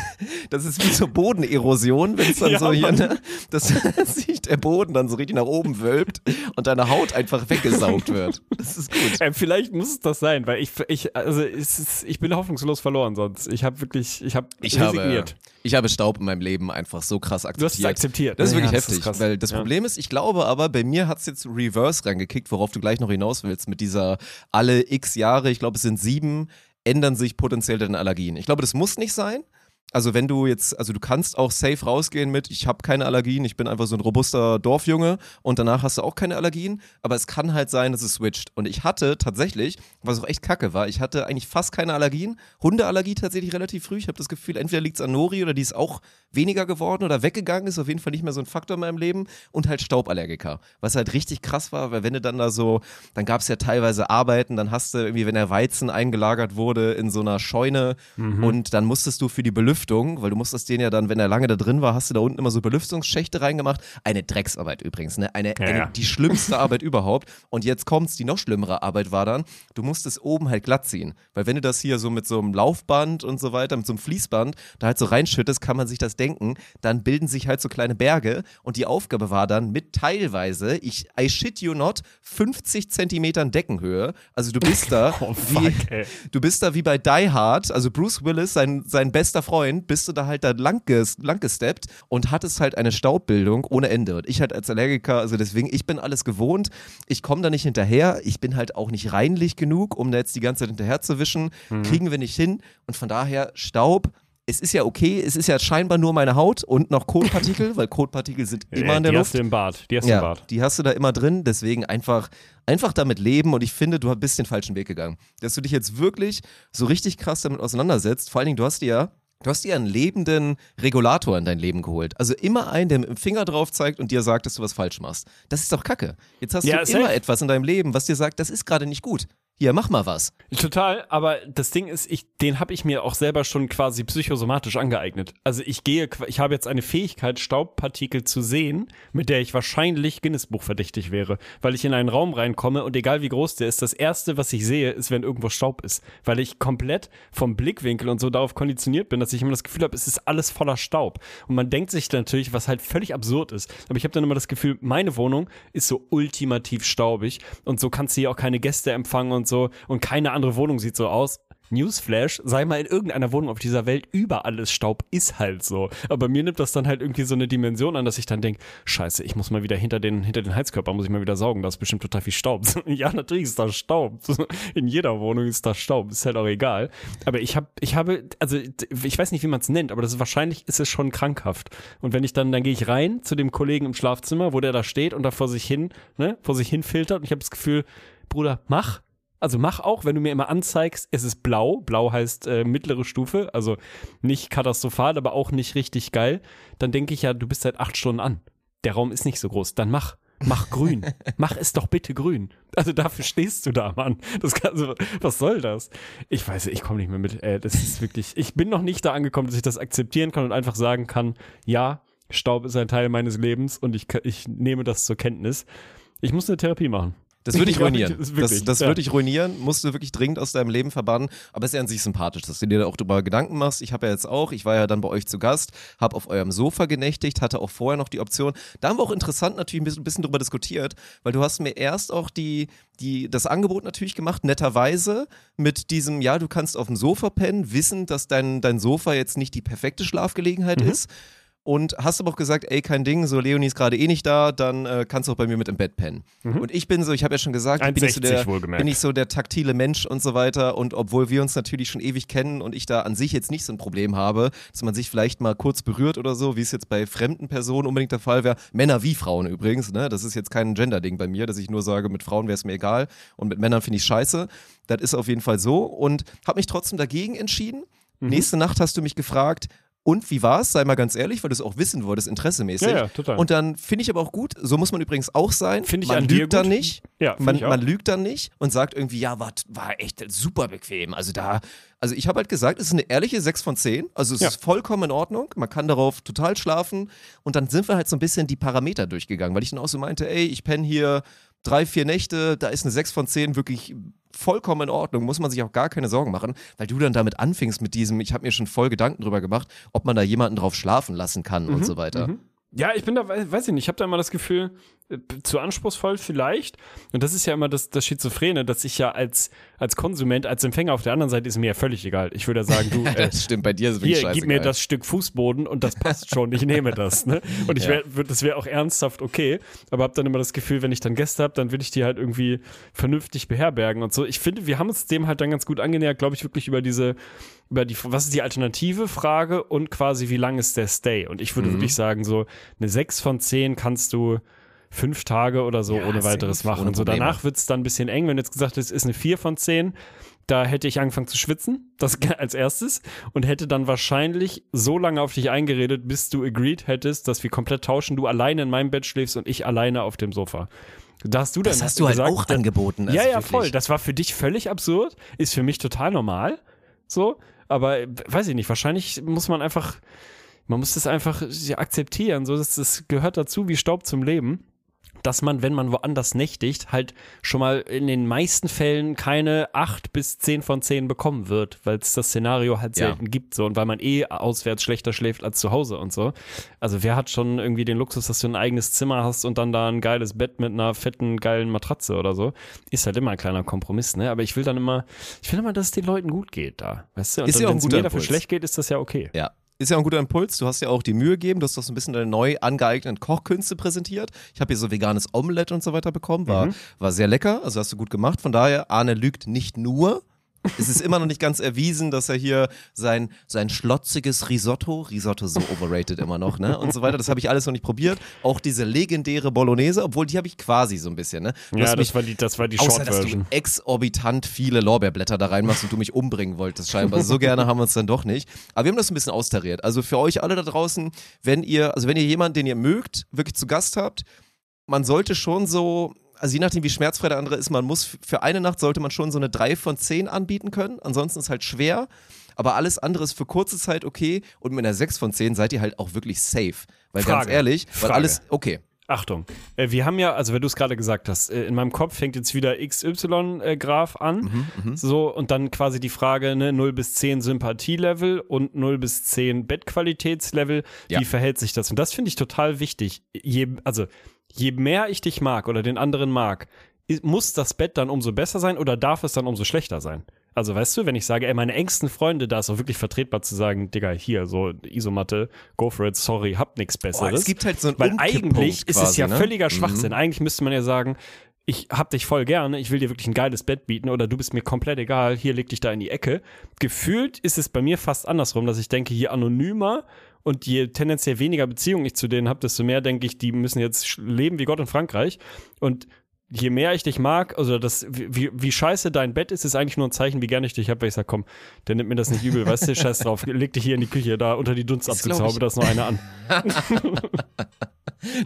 das ist wie so Bodenerosion, wenn es dann
Ja,
so hier, ne, dass sich der Boden dann so richtig nach oben wölbt und deine Haut einfach weggesaugt wird. Das ist gut.
Äh, vielleicht muss es das sein, weil ich, ich also ist, ich bin hoffnungslos verloren sonst. Ich habe wirklich, ich habe
Ich habe,
resigniert.
ich habe Staub in meinem Leben einfach so krass akzeptiert.
Du hast es akzeptiert.
Das ist
Ja,
wirklich
das ist
heftig,
krass.
weil das
Ja.
Problem ist, ich glaube aber, bei mir hat es jetzt Reverse reingekickt, worauf du gleich noch hinaus willst, mit dieser alle x Jahre, ich glaube es sind sieben, ändern sich potenziell deine Allergien. Ich glaube, das muss nicht sein. Also wenn du jetzt, also du kannst auch safe rausgehen mit, ich habe keine Allergien, ich bin einfach so ein robuster Dorfjunge und danach hast du auch keine Allergien, aber es kann halt sein, dass es switcht. Und ich hatte tatsächlich, was auch echt kacke war, ich hatte eigentlich fast keine Allergien, Hundeallergie tatsächlich relativ früh. Ich habe das Gefühl, entweder liegt es an Nori oder die ist auch weniger geworden oder weggegangen, ist auf jeden Fall nicht mehr so ein Faktor in meinem Leben und halt Stauballergiker. Was halt richtig krass war, weil wenn du dann da so, dann gab es ja teilweise Arbeiten, dann hast du irgendwie, wenn der Weizen eingelagert wurde in so einer Scheune und dann musstest du für die Belüftung, weil du musstest den ja dann, wenn er lange da drin war, hast du da unten immer so Belüftungsschächte reingemacht. Eine Drecksarbeit übrigens, ne? Eine,
Ja,
eine
ja.
die schlimmste Arbeit überhaupt. Und jetzt kommt's, die noch schlimmere Arbeit war dann, du musstest oben halt glatt ziehen. Weil wenn du das hier so mit so einem Laufband und so weiter, mit so einem Fließband, da halt so reinschüttest, kann man sich das denken, dann bilden sich halt so kleine Berge und die Aufgabe war dann mit teilweise, ich, I shit you not, 50 Zentimetern Deckenhöhe. Also du bist da
Oh,
wie,
fuck, ey.
du bist da wie bei Die Hard, also Bruce Willis, sein, sein bester Freund, bist du da halt da lang, ges, lang gesteppt und hattest halt eine Staubbildung ohne Ende. Und ich halt als Allergiker, also deswegen, ich bin alles gewohnt, ich komme da nicht hinterher, ich bin halt auch nicht reinlich genug, um da jetzt die ganze Zeit hinterher zu wischen, kriegen wir nicht hin und von daher Staub, es ist ja okay, es ist ja scheinbar nur meine Haut und noch Kotpartikel, weil Kotpartikel sind immer
Ja,
in der
die
Luft.
hast du im Bad. Die hast du im
Ja,
Bad.
die hast du da immer drin, deswegen einfach, einfach damit leben und ich finde, du bist den falschen Weg gegangen. Dass du dich jetzt wirklich so richtig krass damit auseinandersetzt, vor allen Dingen, du hast dir ja Du hast dir einen lebenden Regulator in dein Leben geholt. Also immer einen, der mit dem Finger drauf zeigt und dir sagt, dass du was falsch machst. Das ist doch Kacke. Jetzt hast
Ja,
du
safe.
immer etwas in deinem Leben, was dir sagt, das ist gerade nicht gut. Hier, mach mal was.
Total, aber das Ding ist, ich, den habe ich mir auch selber schon quasi psychosomatisch angeeignet. Also ich gehe, ich habe jetzt eine Fähigkeit, Staubpartikel zu sehen, mit der ich wahrscheinlich Guinness-Buch verdächtig wäre, weil ich in einen Raum reinkomme und egal wie groß der ist, das erste, was ich sehe, ist, wenn irgendwo Staub ist, weil ich komplett vom Blickwinkel und so darauf konditioniert bin, dass ich immer das Gefühl habe, es ist alles voller Staub. Und man denkt sich natürlich, was halt völlig absurd ist. Aber ich habe dann immer das Gefühl, meine Wohnung ist so ultimativ staubig und so kannst du hier auch keine Gäste empfangen und so und keine andere Wohnung sieht so aus. Newsflash, sei mal in irgendeiner Wohnung auf dieser Welt, überall ist Staub, ist halt so. Aber mir nimmt das dann halt irgendwie so eine Dimension an, dass ich dann denke, scheiße, ich muss mal wieder hinter den, hinter den Heizkörper, muss ich mal wieder saugen, da ist bestimmt total viel Staub. ja, natürlich ist da Staub. In jeder Wohnung ist da Staub, ist halt auch egal. Aber ich habe, ich habe, also ich weiß nicht, wie man es nennt, aber das ist wahrscheinlich ist es schon krankhaft. Und wenn ich dann, dann gehe ich rein zu dem Kollegen im Schlafzimmer, wo der da steht und da vor sich hin, ne, vor sich hin filtert und ich habe das Gefühl, Bruder, mach, also mach auch, wenn du mir immer anzeigst, es ist blau. Blau heißt äh, mittlere Stufe, also nicht katastrophal, aber auch nicht richtig geil. Dann denke ich ja, du bist seit acht Stunden an. Der Raum ist nicht so groß. Dann mach. Mach grün. mach es doch bitte grün. Also dafür stehst du da, Mann. Das kann, also, was soll das? Ich weiß, ich komme nicht mehr mit. Äh, das ist wirklich. Ich bin noch nicht da angekommen, dass ich das akzeptieren kann und einfach sagen kann, ja, Staub ist ein Teil meines Lebens und ich, ich nehme das zur Kenntnis. Ich muss eine Therapie machen.
Das würde ich ruinieren.
das ist
Das,
wirklich,
das
ja.
würde ich ruinieren, musst du wirklich dringend aus deinem Leben verbannen. Aber es ist ja an sich sympathisch, dass du dir da auch drüber Gedanken machst. Ich habe ja jetzt auch, ich war ja dann bei euch zu Gast, habe auf eurem Sofa genächtigt, hatte auch vorher noch die Option. Da haben wir auch interessant natürlich ein bisschen, ein bisschen drüber diskutiert, weil du hast mir erst auch die, die, das Angebot natürlich gemacht, netterweise, mit diesem, ja, du kannst auf dem Sofa pennen, wissen, dass dein, dein Sofa jetzt nicht die perfekte Schlafgelegenheit
Mhm.
ist. Und hast aber auch gesagt, ey, kein Ding, so Leonie ist gerade eh nicht da, dann äh, kannst du auch bei mir mit im Bett pennen. Und ich bin so, ich habe ja schon gesagt, ich bin, nicht so
1,60
der, bin ich so der taktile Mensch und so weiter. Und obwohl wir uns natürlich schon ewig kennen und ich da an sich jetzt nicht so ein Problem habe, dass man sich vielleicht mal kurz berührt oder so, wie es jetzt bei fremden Personen unbedingt der Fall wäre. Männer wie Frauen übrigens, ne? Das ist jetzt kein Gender-Ding bei mir, dass ich nur sage, mit Frauen wäre es mir egal und mit Männern finde ich scheiße. Das ist auf jeden Fall so. Und habe mich trotzdem dagegen entschieden
Mhm.
Nächste Nacht hast du mich gefragt, und wie war's? Sei mal ganz ehrlich, weil du es auch wissen wolltest, interessemäßig.
Ja, ja, total.
Und dann finde ich aber auch gut, so muss man übrigens auch sein.
Finde ich
man lügt dann nicht.
Ja,
man,
ich auch.
man lügt dann nicht und sagt irgendwie, ja, war, war echt super bequem. Also da, also ich habe halt gesagt, es ist eine ehrliche 6 von 10. Also es
Ja.
ist vollkommen in Ordnung. Man kann darauf total schlafen. Und dann sind wir halt so ein bisschen die Parameter durchgegangen, weil ich dann auch so meinte, ey, ich penne hier drei, vier Nächte, da ist eine 6 von 10 wirklich vollkommen in Ordnung, muss man sich auch gar keine Sorgen machen, weil du dann damit anfingst mit diesem, ich habe mir schon voll Gedanken drüber gemacht, ob man da jemanden drauf schlafen lassen kann
Mhm,
und so weiter.
Ja, ich bin da, we- weiß ich nicht, ich habe da immer das Gefühl, äh, zu anspruchsvoll vielleicht. Und das ist ja immer das, das Schizophrene, dass ich ja als, als Konsument, als Empfänger auf der anderen Seite ist mir ja völlig egal. Ich würde ja sagen, du, äh,
Das stimmt, bei dir ist es
hier, gib mir das Stück Fußboden und das passt schon, ich nehme das. Ne? Und ich
Ja.
wär, das wäre auch ernsthaft okay, aber habe dann immer das Gefühl, wenn ich dann Gäste habe, dann will ich die halt irgendwie vernünftig beherbergen und so. Ich finde, wir haben uns dem halt dann ganz gut angenähert, glaube ich, wirklich über diese, über die, was ist die alternative Frage und quasi, wie lang ist der Stay? Und ich würde
Mhm.
wirklich sagen, so eine 6 von 10 kannst du fünf Tage oder so
Ja,
ohne weiteres machen. und so danach wird es dann ein bisschen eng, wenn jetzt gesagt es ist eine 4 von 10 da hätte ich angefangen zu schwitzen, das als erstes, und hätte dann wahrscheinlich so lange auf dich eingeredet, bis du agreed hättest, dass wir komplett tauschen, du alleine in meinem Bett schläfst und ich alleine auf dem Sofa. Da hast du dann
das hast du halt
gesagt,
auch
da-
angeboten. also
ja, ja,
wirklich.
voll. Das war für dich völlig absurd, ist für mich total normal. So, aber äh, weiß ich nicht, wahrscheinlich muss man einfach, man muss das einfach ja, akzeptieren. So, das, das gehört dazu wie Staub zum Leben. Dass man, wenn man woanders nächtigt, halt schon mal in den meisten Fällen keine 8 bis 10 von 10 bekommen wird, weil es das Szenario halt
Ja.
selten gibt. So, und weil man eh auswärts schlechter schläft als zu Hause und so. Also wer hat schon irgendwie den Luxus, dass du ein eigenes Zimmer hast und dann da ein geiles Bett mit einer fetten, geilen Matratze oder so? Ist halt immer ein kleiner Kompromiss, ne? Aber ich will dann immer, ich will immer, dass es den Leuten gut geht da. Weißt du? Und
Ist
dann,
ja auch ein guter
mir dafür schlecht geht, ist das ja okay.
Ja. Ist ja ein guter Impuls. Du hast ja auch die Mühe gegeben, du hast doch so ein bisschen deine neu angeeigneten Kochkünste präsentiert. Ich habe hier so veganes Omelette und so weiter bekommen. War,
Mhm.
war sehr lecker, also hast du gut gemacht. Von daher, Arne lügt nicht nur. Es ist immer noch nicht ganz erwiesen, dass er hier sein, sein schlotziges Risotto, Risotto so overrated immer noch, ne? Und so weiter. Das habe ich alles noch nicht probiert. Auch diese legendäre Bolognese, obwohl die habe ich quasi so ein bisschen, ne? Du
Ja, das war die, das war die
Außer, dass du exorbitant viele Lorbeerblätter da reinmachst und du mich umbringen wolltest, scheinbar. So gerne haben wir uns dann doch nicht. Aber wir haben das ein bisschen austariert. Also für euch alle da draußen, wenn ihr, also wenn ihr jemanden, den ihr mögt, wirklich zu Gast habt, man sollte schon so, also je nachdem, wie schmerzfrei der andere ist, man muss für eine Nacht sollte man schon so eine 3 von 10 anbieten können. Ansonsten ist halt schwer. Aber alles andere ist für kurze Zeit okay. Und mit einer 6 von 10 seid ihr halt auch wirklich safe. Weil ganz
Frage.
ehrlich, weil
Frage.
alles, okay.
Achtung, äh, wir haben ja, also wenn du es gerade gesagt hast, äh, in meinem Kopf fängt jetzt wieder XY-Graph an.
Mhm,
so, und dann quasi die Frage, ne, 0 bis 10 Sympathielevel und 0 bis 10 Bettqualitätslevel.
Ja.
Wie verhält sich das? Und das finde ich total wichtig. Je, also, je mehr ich dich mag oder den anderen mag, muss das Bett dann umso besser sein oder darf es dann umso schlechter sein? Also weißt du, wenn ich sage, ey, meine engsten Freunde, da ist auch wirklich vertretbar zu sagen, Digga, hier, so Isomatte, go for it, sorry, hab nichts Besseres.
es gibt halt so einen
Weil eigentlich ist es
quasi,
ja
ne?
völliger
Mhm.
Schwachsinn. Eigentlich müsste man ja sagen, ich hab dich voll gerne, ich will dir wirklich ein geiles Bett bieten oder du bist mir komplett egal, hier leg dich da in die Ecke. Gefühlt ist es bei mir fast andersrum, dass ich denke, je anonymer und je tendenziell weniger Beziehung ich zu denen habe, desto mehr denke ich, die müssen jetzt leben wie Gott in Frankreich. Und je mehr ich dich mag, also das, wie, wie scheiße dein Bett ist, ist eigentlich nur ein Zeichen, wie gerne ich dich habe, weil ich sage, komm, der nimmt mir das nicht übel, weißt du, scheiß drauf, leg dich hier in die Küche, da unter die Dunstabzugshaube, da ist noch eine an.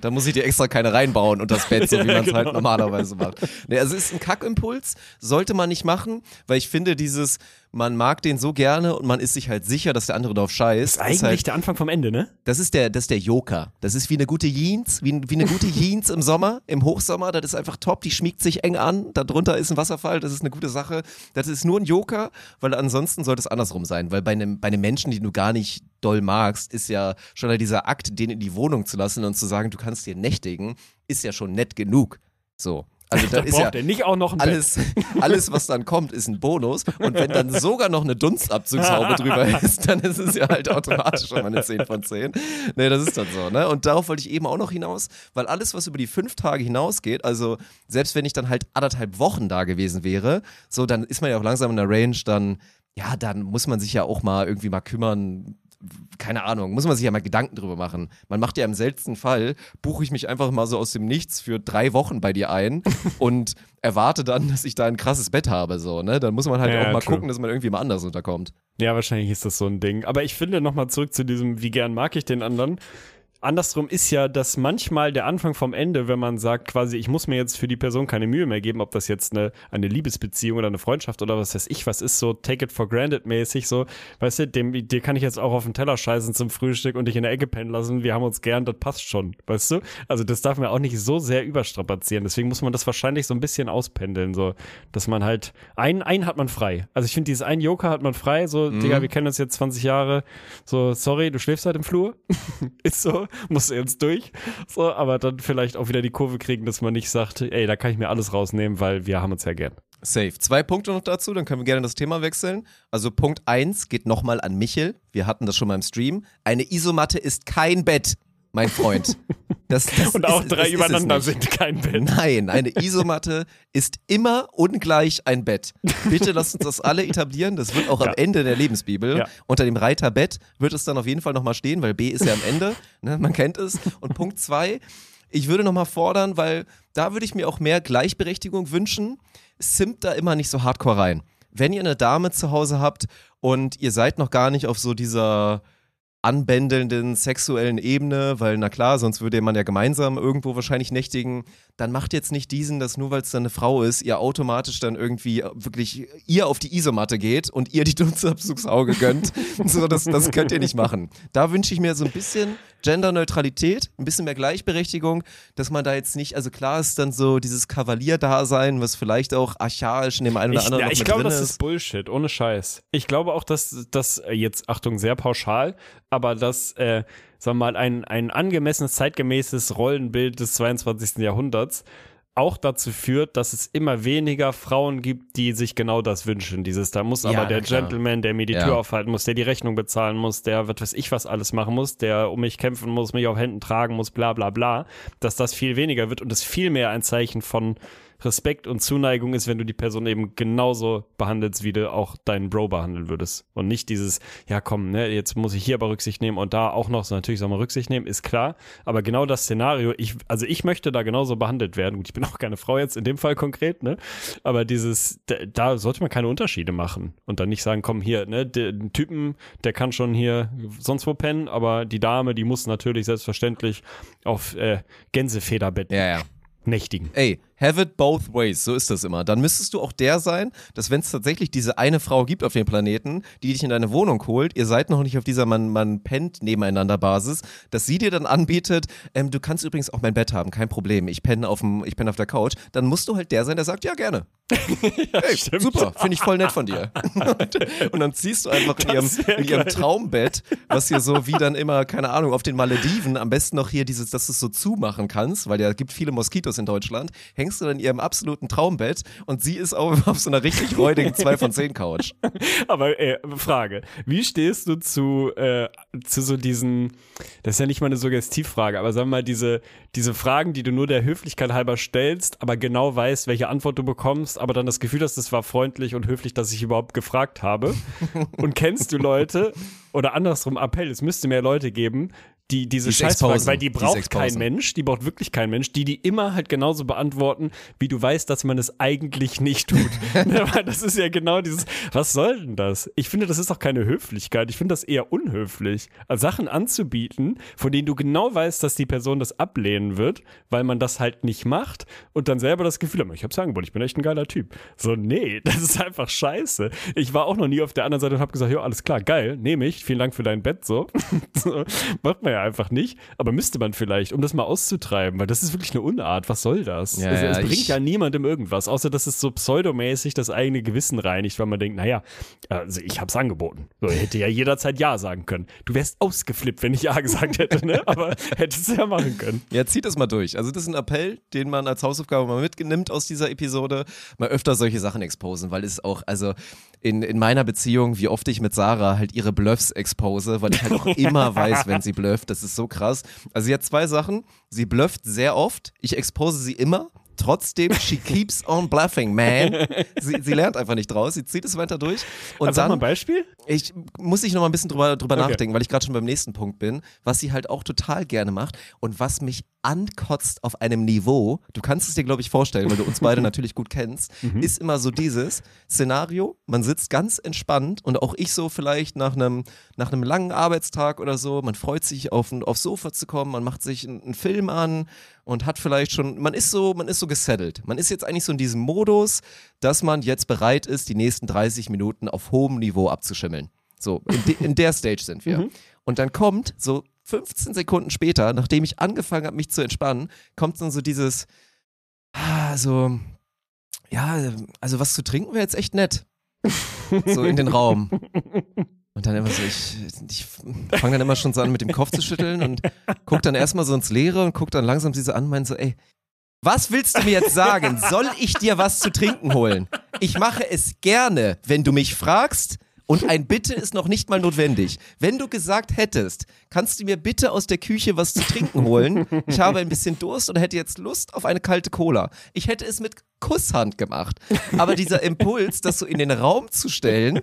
Da muss ich dir extra keine reinbauen und das Bett, so wie
Ja,
man es halt
genau.
normalerweise macht. Nee, also es ist ein Kackimpuls, sollte man nicht machen, weil ich finde dieses, man mag den so gerne und man ist sich halt sicher, dass der andere drauf scheißt.
Ist eigentlich
halt,
der Anfang vom Ende, ne?
das ist der, das ist der Joker. Das ist wie eine gute Jeans, wie, wie eine gute Jeans im Sommer, im Hochsommer, das ist einfach top, die schmiegt sich eng an, darunter ist ein Wasserfall, das ist eine gute Sache. Das ist nur ein Joker, weil ansonsten sollte es andersrum sein, weil bei einem, bei einem Menschen, den du gar nicht doll magst, ist ja schon halt dieser Akt, den in die Wohnung zu lassen und zu sagen, du kannst dir nächtigen, ist ja schon nett genug. So. Also
Da
ist ja
nicht auch noch
alles, alles, was dann kommt, ist ein Bonus. Und wenn dann sogar noch eine Dunstabzugshaube drüber ist, dann ist es ja halt automatisch schon mal eine 10 von 10. Nee, das ist dann so, ne? Und darauf wollte ich eben auch noch hinaus, weil alles, was über die fünf Tage hinausgeht, also selbst wenn ich dann halt anderthalb Wochen da gewesen wäre, so, dann ist man ja auch langsam in der Range, dann, ja, dann muss man sich ja auch mal irgendwie mal kümmern, keine Ahnung, muss man sich ja mal Gedanken drüber machen. Man macht ja im seltensten Fall, buche ich mich einfach mal so aus dem Nichts für drei Wochen bei dir ein und erwarte dann, dass ich da ein krasses Bett habe, so, ne? Dann muss man halt
Ja,
auch mal
true.
gucken, dass man irgendwie mal anders unterkommt.
Ja, wahrscheinlich ist das so ein Ding. Aber ich finde nochmal zurück zu diesem, wie gern mag ich den anderen. Andersrum ist ja, dass manchmal der Anfang vom Ende, wenn man sagt, quasi, ich muss mir jetzt für die Person keine Mühe mehr geben, ob das jetzt eine, eine Liebesbeziehung oder eine Freundschaft oder was weiß ich, was ist so take it for granted mäßig, so, weißt du, dem, dir kann ich jetzt auch auf den Teller scheißen zum Frühstück und dich in der Ecke pennen lassen, wir haben uns gern, das passt schon, weißt du? Also das darf man auch nicht so sehr überstrapazieren, deswegen muss man das wahrscheinlich so ein bisschen auspendeln, so, dass man halt, einen, einen hat man frei. Also ich finde, dieses einen Joker hat man frei, so, Digga, wir kennen uns jetzt 20 Jahre, so, sorry, du schläfst halt im Flur, ist so, musst du jetzt durch, so, aber dann vielleicht auch wieder die Kurve kriegen, dass man nicht sagt, ey, da kann ich mir alles rausnehmen, weil wir haben uns ja gern.
Safe. Zwei Punkte noch dazu, dann können wir gerne das Thema wechseln. Also Punkt 1 geht nochmal an Michel. Wir hatten das schon mal im Stream. Eine Isomatte ist kein Bett, mein Freund. Das, das
Und auch
ist-
drei übereinander sind kein Bett.
Nein, eine Isomatte ist immer ungleich ein Bett. Bitte lasst uns das alle etablieren. Das wird auch
Ja.
am Ende der Lebensbibel.
Ja.
Unter dem Reiter Bett wird es dann auf jeden Fall nochmal stehen, weil B ist ja am Ende. Ne, man kennt es. Und Punkt zwei, ich würde nochmal fordern, weil da würde ich mir auch mehr Gleichberechtigung wünschen. Simmt da immer nicht so hardcore rein. Wenn ihr eine Dame zu Hause habt und ihr seid noch gar nicht auf so dieser anbändelnden sexuellen Ebene, weil na klar, sonst würde man ja gemeinsam irgendwo wahrscheinlich nächtigen, dann macht jetzt nicht diesen, dass nur weil es dann eine Frau ist, ihr automatisch dann irgendwie wirklich ihr auf die Isomatte geht und ihr die Dunstabzugsauge gönnt. so, das, das könnt ihr nicht machen. Da wünsche ich mir so ein bisschen Genderneutralität, ein bisschen mehr Gleichberechtigung, dass man da jetzt nicht, also klar ist dann so dieses Kavalierdasein, was vielleicht auch archaisch in dem einen oder
Ich,
anderen
ich
mit
glaube, das
ist.
ist Bullshit, ohne Scheiß. Ich glaube auch, dass das äh, jetzt, Achtung, sehr pauschal, aber dass, äh, sagen wir mal, ein, ein angemessenes, zeitgemäßes Rollenbild des 22. Jahrhunderts auch dazu führt, dass es immer weniger Frauen gibt, die sich genau das wünschen. Dieses, da muss
Ja,
aber der. Gentleman, der mir die
Ja.
Tür aufhalten muss, der die Rechnung bezahlen muss, der was weiß ich was alles machen muss, der um mich kämpfen muss, mich auf Händen tragen muss, bla bla bla, dass das viel weniger wird und es viel mehr ein Zeichen von Respekt und Zuneigung ist, wenn du die Person eben genauso behandelst, wie du auch deinen Bro behandeln würdest. Und nicht dieses, ja komm, ne, jetzt muss ich hier aber Rücksicht nehmen und da auch noch, so natürlich soll man Rücksicht nehmen, ist klar. Aber genau das Szenario, ich, also ich möchte da genauso behandelt werden. Gut, ich bin auch keine Frau jetzt in dem Fall konkret, ne? Aber dieses, da, da sollte man keine Unterschiede machen. Und dann nicht sagen, komm hier, ne, den Typen, der kann schon hier sonst wo pennen, aber die Dame, die muss natürlich selbstverständlich auf äh, Gänsefederbett
Ja, ja.
nächtigen.
Ey, have it both ways, so ist das immer. Dann müsstest du auch der sein, dass wenn es tatsächlich diese eine Frau gibt auf dem Planeten, die dich in deine Wohnung holt, ihr seid noch nicht auf dieser man, man pennt nebeneinander Basis, dass sie dir dann anbietet, ähm, du kannst übrigens auch mein Bett haben, kein Problem, ich penne auf, dem, ich penne auf der Couch, dann musst du halt der sein, der sagt, ja gerne. Ey,
stimmt.
super, finde ich voll nett von dir. und dann ziehst du einfach in ihrem, in ihrem. Traumbett, was hier so wie dann immer, keine Ahnung, auf den Malediven, am besten noch hier dieses, dass du es so zumachen kannst, weil ja gibt viele Moskitos in Deutschland, hängst du dann in ihrem absoluten Traumbett und sie ist auch auf so einer richtig räudigen 2 von 10 Couch.
Aber äh, Frage, wie stehst du zu, äh, zu so diesen, das ist ja nicht mal eine Suggestivfrage, aber sagen wir mal, diese, diese Fragen, die du nur der Höflichkeit halber stellst, aber genau weißt, welche Antwort du bekommst, aber dann das Gefühl hast, es war freundlich und höflich, dass ich überhaupt gefragt habe. Und kennst du Leute, oder andersrum Appell, es müsste mehr Leute geben, die diese
Die
Scheißfragen, weil die
Die
braucht kein
exposen.
Mensch, die braucht wirklich kein Mensch, die die immer halt genauso beantworten, wie du weißt, dass man es eigentlich nicht tut. Ne, das ist ja genau dieses, was soll denn das? Ich finde, das ist doch keine Höflichkeit. Ich finde das eher unhöflich, also Sachen anzubieten, von denen du genau weißt, dass die Person das ablehnen wird, weil man das halt nicht macht und dann selber das Gefühl hat, ich hab's angeboten, ich bin echt ein geiler Typ. So, nee, das ist einfach scheiße. Ich war auch noch nie auf der anderen Seite und habe gesagt, ja, alles klar, geil, nehme ich, vielen Dank für dein Bett, so. so. Macht man ja einfach nicht, aber müsste man vielleicht, um das mal auszutreiben, weil das ist wirklich eine Unart. Was soll das?
Ja,
es,
ja,
es bringt
ich-
ja niemandem irgendwas, außer dass es so pseudomäßig das eigene Gewissen reinigt, weil man denkt, naja, also ich hab's angeboten. So, ich hätte ja jederzeit Ja sagen können. Du wärst ausgeflippt, wenn ich Ja gesagt hätte, ne? Aber hättest du ja machen können.
Ja, zieht das mal durch. Also das ist ein Appell, den man als Hausaufgabe mal mitnimmt aus dieser Episode. Mal öfter solche Sachen exposen, weil es auch, also in, in meiner Beziehung, wie oft ich mit Sarah halt ihre Bluffs expose, weil ich halt auch immer weiß, wenn sie blufft. Das ist so krass. Also sie hat zwei Sachen. Sie blufft sehr oft. Ich expose sie immer. Trotzdem, she keeps on bluffing, man. Sie, sie lernt einfach nicht draus. Sie zieht es weiter durch. Und
Also sag mal ein
dann,
Beispiel.
Ich muss ich noch mal ein bisschen drüber, drüber
Okay.
nachdenken, weil ich gerade schon beim nächsten Punkt bin, was sie halt auch total gerne macht und was mich ankotzt auf einem Niveau, du kannst es dir, glaube ich, vorstellen, weil du uns beide natürlich gut kennst, ist immer so dieses Szenario, man sitzt ganz entspannt und auch ich so vielleicht nach einem, nach einem langen Arbeitstag oder so, man freut sich auf, aufs Sofa zu kommen, man macht sich einen, einen Film an und hat vielleicht schon, man ist so, man ist so gesettelt. Man ist jetzt eigentlich so in diesem Modus, dass man jetzt bereit ist, die nächsten 30 Minuten auf hohem Niveau abzuschimmeln. So, in, de, in der Stage sind wir. Und dann kommt so 15 Sekunden später, nachdem ich angefangen habe, mich zu entspannen, kommt dann so dieses, ah, so, ja, also was zu trinken wäre jetzt echt nett. So in den Raum. Und dann immer so, ich, ich fange dann immer schon so an, mit dem Kopf zu schütteln und guck dann erstmal so ins Leere und guck dann langsam sie so an und meine so, ey, was willst du mir jetzt sagen? Soll ich dir was zu trinken holen? Ich mache es gerne, wenn du mich fragst. Und ein Bitte ist noch nicht mal notwendig. Wenn du gesagt hättest, kannst du mir bitte aus der Küche was zu trinken holen? Ich habe ein bisschen Durst und hätte jetzt Lust auf eine kalte Cola. Ich hätte es mit Kusshand gemacht. Aber dieser Impuls, das so in den Raum zu stellen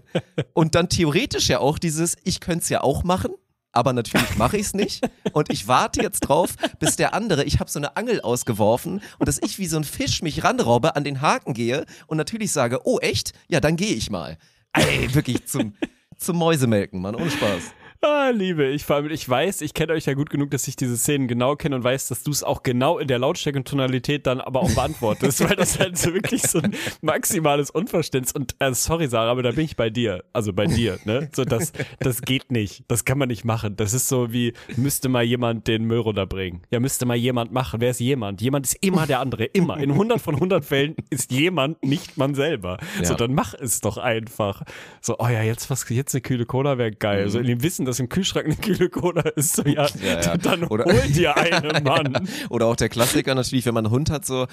und dann theoretisch ja auch dieses, ich könnte es ja auch machen, aber natürlich mache ich es nicht. Und ich warte jetzt drauf, bis der andere, ich habe so eine Angel ausgeworfen und dass ich wie so ein Fisch mich ranraube, an den Haken gehe und natürlich sage, oh echt? Ja, dann gehe ich mal. Ey, wirklich zum, zum Mäusemelken, Mann, ohne Spaß.
Ah, Liebe, ich, vor allem, ich weiß, ich kenne euch ja gut genug, dass ich diese Szenen genau kenne und weiß, dass du es auch genau in der Lautstärke und Tonalität dann aber auch beantwortest, weil das halt so wirklich so ein maximales Unverständnis und äh, sorry Sarah, aber da bin ich bei dir, also bei dir, ne? So das das geht nicht, das kann man nicht machen. Das ist so wie müsste mal jemand den Müll runterbringen. Ja, müsste mal jemand machen. Wer ist jemand? Jemand ist immer der andere, immer. In 100 von 100 Fällen ist jemand nicht man selber. So
Ja.
dann mach es doch einfach. So, oh ja, jetzt was jetzt eine kühle Cola wäre geil. So in dem Wissen, dass im Kühlschrank eine kühle Cola ist, so ja.
Ja, ja.
dann
Oder-
hol dir eine, Mann.
Oder auch der Klassiker natürlich, wenn man einen Hund hat, so,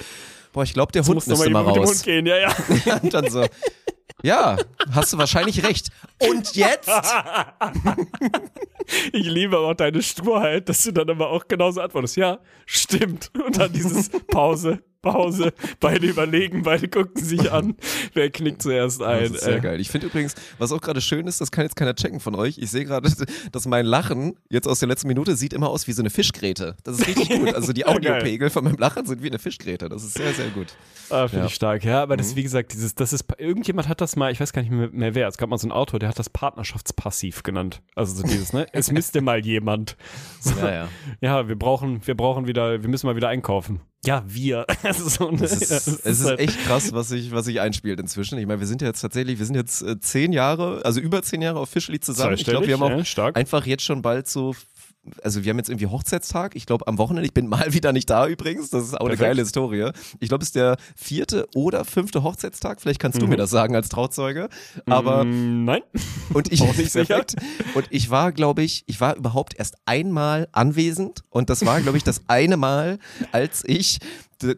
boah, ich glaube, der Hund
Muss noch
müsste
mal
mal raus.
Hund gehen, ja, ja.
Und dann so, ja, hast du wahrscheinlich recht. Und jetzt?
Ich liebe auch deine Sturheit, dass du dann aber auch genauso antwortest. Ja, stimmt. Und dann dieses Pause, Pause, beide überlegen, beide gucken sich an. Wer knickt zuerst ein?
Sehr
Äh,
geil. Ich finde übrigens, was auch gerade schön ist, das kann jetzt keiner checken von euch. Ich sehe gerade, dass mein Lachen jetzt aus der letzten Minute sieht immer aus wie so eine Fischgräte. Das ist richtig gut. Also die
geil.
Audiopegel von meinem Lachen sind wie eine Fischgräte. Das ist sehr, sehr gut.
Ah, finde
Ja.
ich stark, ja. Aber
Mhm.
das, wie gesagt, dieses, das ist, irgendjemand hat das mal, ich weiß gar nicht mehr, mehr wer, es gab mal so einen Autor, der hat das Partnerschaftspassiv genannt. Also so dieses, ne? Es müsste mal jemand. So,
Ja, ja.
ja, wir brauchen, wir brauchen wieder, wir müssen mal wieder einkaufen. Ja, wir. Also so, ne?
Es ist,
Ja, das
es ist
halt-
echt krass, was sich was sich einspielt inzwischen. Ich meine, wir sind ja jetzt tatsächlich, wir sind jetzt äh, zehn Jahre, also über zehn Jahre officially zusammen. Ich glaube, wir haben auch
ja, stark.
einfach jetzt schon bald so, also wir haben jetzt irgendwie Hochzeitstag. Ich glaube am Wochenende, ich bin mal wieder nicht da übrigens. Das ist auch eine
Perfekt.
geile Historie. Ich glaube, es ist der vierte oder fünfte Hochzeitstag. Vielleicht kannst du mir das sagen als Trauzeuge. Aber
Mm, nein.
und ich
Auch nicht sicher.
Und ich war, glaube ich, ich war überhaupt erst einmal anwesend und das war, glaube ich, das eine Mal, als ich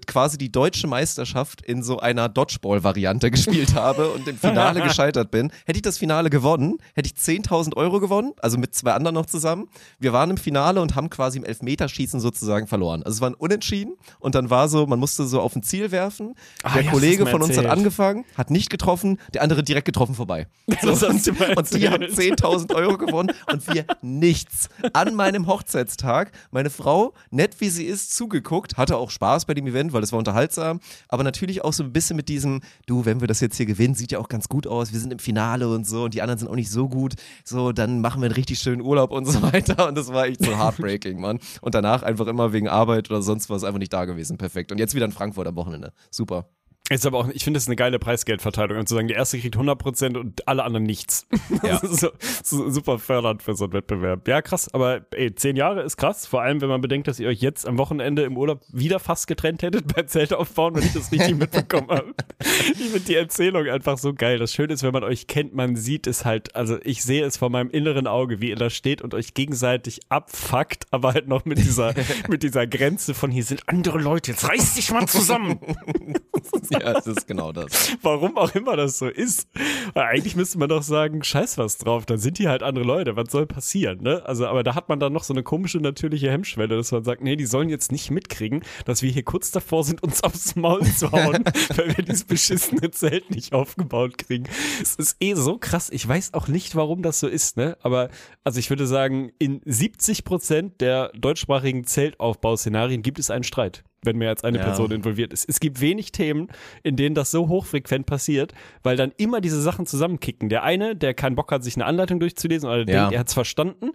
quasi die deutsche Meisterschaft in so einer Dodgeball-Variante gespielt habe und im Finale gescheitert bin. Hätte ich das Finale gewonnen, hätte ich 10.000 Euro gewonnen, also mit zwei anderen noch zusammen. Wir waren im Finale und haben quasi im Elfmeterschießen sozusagen verloren. Also es war ein Unentschieden und dann war so, man musste so auf ein Ziel werfen.
Ah,
der
ja,
Kollege von uns hat angefangen, hat nicht getroffen, der andere direkt getroffen vorbei.
Du mir
Und die haben
erzählt.
10.000 Euro gewonnen und wir nichts. An meinem Hochzeitstag, meine Frau, nett wie sie ist, zugeguckt, hatte auch Spaß bei dem Event, weil es war unterhaltsam, aber natürlich auch so ein bisschen mit diesem, du, wenn wir das jetzt hier gewinnen, sieht ja auch ganz gut aus, wir sind im Finale und so und die anderen sind auch nicht so gut, so, dann machen wir einen richtig schönen Urlaub und so weiter und das war echt so heartbreaking, Mann. Und danach einfach immer wegen Arbeit oder sonst was einfach nicht da gewesen, perfekt. Und jetzt wieder in Frankfurt am Wochenende, super.
Ist aber auch, ich finde, das ist eine geile Preisgeldverteilung. Und zu sagen, der erste kriegt 100% und alle anderen nichts.
Ja.
So, so super fördernd für so einen Wettbewerb. Ja, krass. Aber ey, zehn Jahre ist krass. Vor allem, wenn man bedenkt, dass ihr euch jetzt am Wochenende im Urlaub wieder fast getrennt hättet beim Zelt aufbauen, wenn ich das richtig mitbekommen habe. Ich finde die Erzählung einfach so geil. Das Schöne ist, wenn man euch kennt, man sieht es halt, also ich sehe es vor meinem inneren Auge, wie ihr da steht und euch gegenseitig abfuckt, aber halt noch mit dieser, mit dieser Grenze von hier sind andere Leute, jetzt reiß dich mal zusammen.
ja, das ist genau das.
Warum auch immer das so ist. Weil eigentlich müsste man doch sagen, scheiß was drauf, dann sind die halt andere Leute, was soll passieren, ne? Also, aber da hat man dann noch so eine komische natürliche Hemmschwelle, dass man sagt, nee, die sollen jetzt nicht mitkriegen, dass wir hier kurz davor sind, uns aufs Maul zu hauen, weil wir dieses beschissene Zelt nicht aufgebaut kriegen. Es ist eh so krass. Ich weiß auch nicht, warum das so ist, ne? Aber, also ich würde sagen, in 70 Prozent der deutschsprachigen Zeltaufbauszenarien gibt es einen Streit wenn mehr als eine
Ja.
Person involviert ist. Es gibt wenig Themen, in denen das so hochfrequent passiert, weil dann immer diese Sachen zusammenkicken. Der eine, der keinen Bock hat, sich eine Anleitung durchzulesen oder
Ja.
denkt, er hat es verstanden.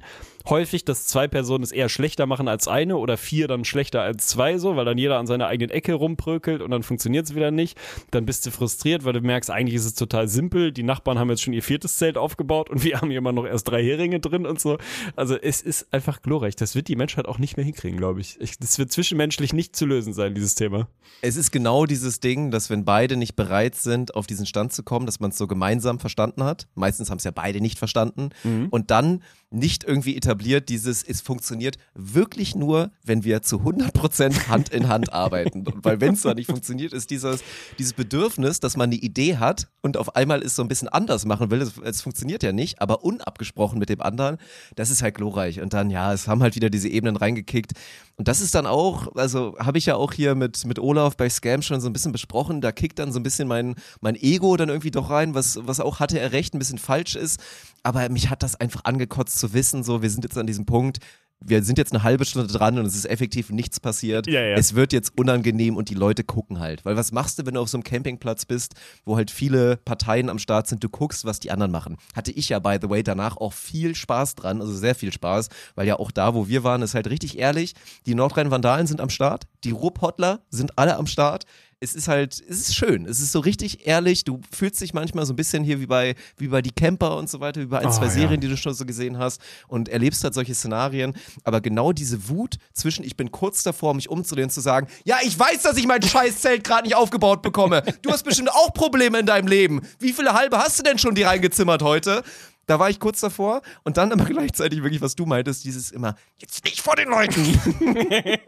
Häufig, dass zwei Personen es eher schlechter machen als eine oder vier dann schlechter als zwei, so, weil dann jeder an seiner eigenen Ecke rumprökelt und dann funktioniert es wieder nicht. Dann bist du frustriert, weil du merkst, eigentlich ist es total simpel. Die Nachbarn haben jetzt schon ihr viertes Zelt aufgebaut und wir haben hier immer noch erst drei Heringe drin und so. Also es ist einfach glorreich. Das wird die Menschheit auch nicht mehr hinkriegen, glaube ich. Das wird zwischenmenschlich nicht zu lösen sein, dieses Thema.
Es ist genau dieses Ding, dass wenn beide nicht bereit sind, auf diesen Stand zu kommen, dass man es so gemeinsam verstanden hat. Meistens haben es ja beide nicht verstanden. Und dann nicht irgendwie etabliert dieses, es funktioniert wirklich nur, wenn wir zu 100% Hand in Hand arbeiten. Und weil wenn es da nicht funktioniert, ist dieses, dieses Bedürfnis, dass man eine Idee hat und auf einmal es so ein bisschen anders machen will. Es, funktioniert ja nicht, aber unabgesprochen mit dem anderen, das ist halt glorreich. Und dann, ja, es haben halt wieder diese Ebenen reingekickt. Und das ist dann auch, also habe ich ja auch hier mit, mit Olaf bei Scam schon so ein bisschen besprochen, da kickt dann so ein bisschen mein, mein Ego dann irgendwie doch rein, was, was auch hatte er recht, ein bisschen falsch ist. Aber mich hat das einfach angekotzt zu wissen, so, wir sind jetzt an diesem Punkt, wir sind jetzt eine halbe Stunde dran und es ist effektiv nichts passiert.
Ja, ja.
Es wird jetzt unangenehm und die Leute gucken halt. Weil was machst du, wenn du auf so einem Campingplatz bist, wo halt viele Parteien am Start sind, du guckst, was die anderen machen. Hatte ich ja, by the way, danach auch viel Spaß dran, also sehr viel Spaß, weil ja auch da, wo wir waren, ist halt richtig ehrlich, die Nordrhein-Vandalen sind am Start, die Ruhrpottler sind alle am Start. Es ist halt, es ist schön. Es ist so richtig ehrlich. Du fühlst dich manchmal so ein bisschen hier wie bei, wie bei die Camper und so weiter, wie bei ein,
Oh,
zwei
ja.
Serien, die du schon so gesehen hast und erlebst halt solche Szenarien. Aber genau diese Wut zwischen, ich bin kurz davor, mich umzudrehen, zu sagen, ja, ich weiß, dass ich mein Scheißzelt gerade nicht aufgebaut bekomme. Du hast bestimmt auch Probleme in deinem Leben. Wie viele halbe hast du denn schon die reingezimmert heute? Da war ich kurz davor und dann aber gleichzeitig wirklich, was du meintest, dieses immer, jetzt nicht vor den Leuten.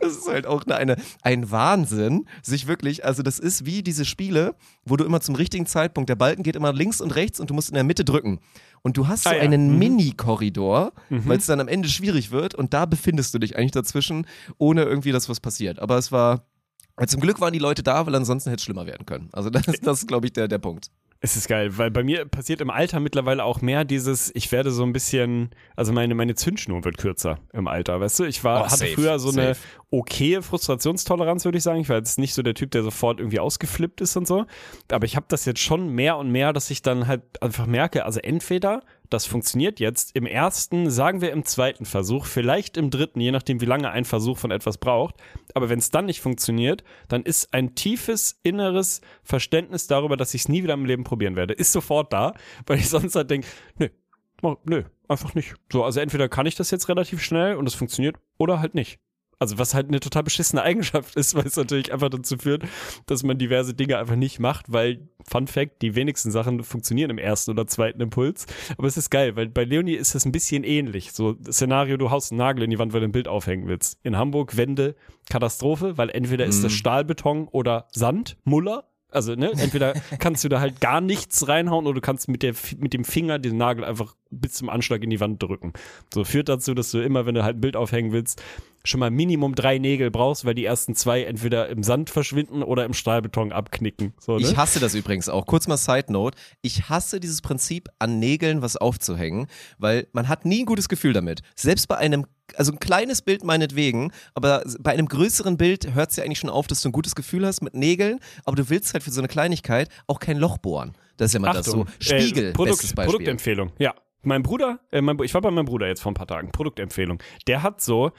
das ist halt auch eine, ein Wahnsinn, sich wirklich, also das ist wie diese Spiele, wo du immer zum richtigen Zeitpunkt, der Balken geht immer links und rechts und du musst in der Mitte drücken. Und du hast so
Ah, ja.
einen
Mhm.
Mini-Korridor, weil es dann am Ende schwierig wird und da befindest du dich eigentlich dazwischen, ohne irgendwie, dass was passiert. Aber es war, zum Glück waren die Leute da, weil ansonsten hätte es schlimmer werden können. Also das, das ist, glaube ich, der, der Punkt.
Es ist geil, weil bei mir passiert im Alter mittlerweile auch mehr dieses, ich werde so ein bisschen, also meine, meine Zündschnur wird kürzer im Alter, weißt du? Ich war,
Oh,
hatte
safe,
früher so eine
safe.
okaye Frustrationstoleranz, würde ich sagen. Ich war jetzt nicht so der Typ, der sofort irgendwie ausgeflippt ist und so. Aber ich habe das jetzt schon mehr und mehr, dass ich dann halt einfach merke, also entweder das funktioniert jetzt im ersten, sagen wir im zweiten Versuch, vielleicht im dritten, je nachdem, wie lange ein Versuch von etwas braucht. Aber wenn es dann nicht funktioniert, dann ist ein tiefes inneres Verständnis darüber, dass ich es nie wieder im Leben probieren werde, ist sofort da, weil ich sonst halt denke, nö, nö, einfach nicht. So, also entweder kann ich das jetzt relativ schnell und es funktioniert oder halt nicht. Also was halt eine total beschissene Eigenschaft ist, weil es natürlich einfach dazu führt, dass man diverse Dinge einfach nicht macht, weil, Fun Fact, die wenigsten Sachen funktionieren im ersten oder zweiten Impuls. Aber es ist geil, weil bei Leonie ist es ein bisschen ähnlich. So Szenario, du haust einen Nagel in die Wand, weil du ein Bild aufhängen willst. In Hamburg Wände, Katastrophe, weil entweder ist das Stahlbeton oder Sand, Muller. Also, ne, entweder kannst du da halt gar nichts reinhauen oder du kannst mit, der, mit dem Finger den Nagel einfach bis zum Anschlag in die Wand drücken. So führt dazu, dass du immer, wenn du halt ein Bild aufhängen willst, schon mal Minimum drei Nägel brauchst, weil die ersten zwei entweder im Sand verschwinden oder im Stahlbeton abknicken. So, ne?
Ich hasse das übrigens auch. Kurz mal Side Note. Ich hasse dieses Prinzip, an Nägeln was aufzuhängen, weil man hat nie ein gutes Gefühl damit. Selbst bei einem, also ein kleines Bild meinetwegen, aber bei einem größeren Bild hört es ja eigentlich schon auf, dass du ein gutes Gefühl hast mit Nägeln, aber du willst halt für so eine Kleinigkeit auch kein Loch bohren. Das ist ja mal das so. Spiegel,
äh, Produkt,
Beispiel.
Produktempfehlung, ja. Mein Bruder, äh, mein, ich war bei meinem Bruder jetzt vor ein paar Tagen, Produktempfehlung. Der hat so,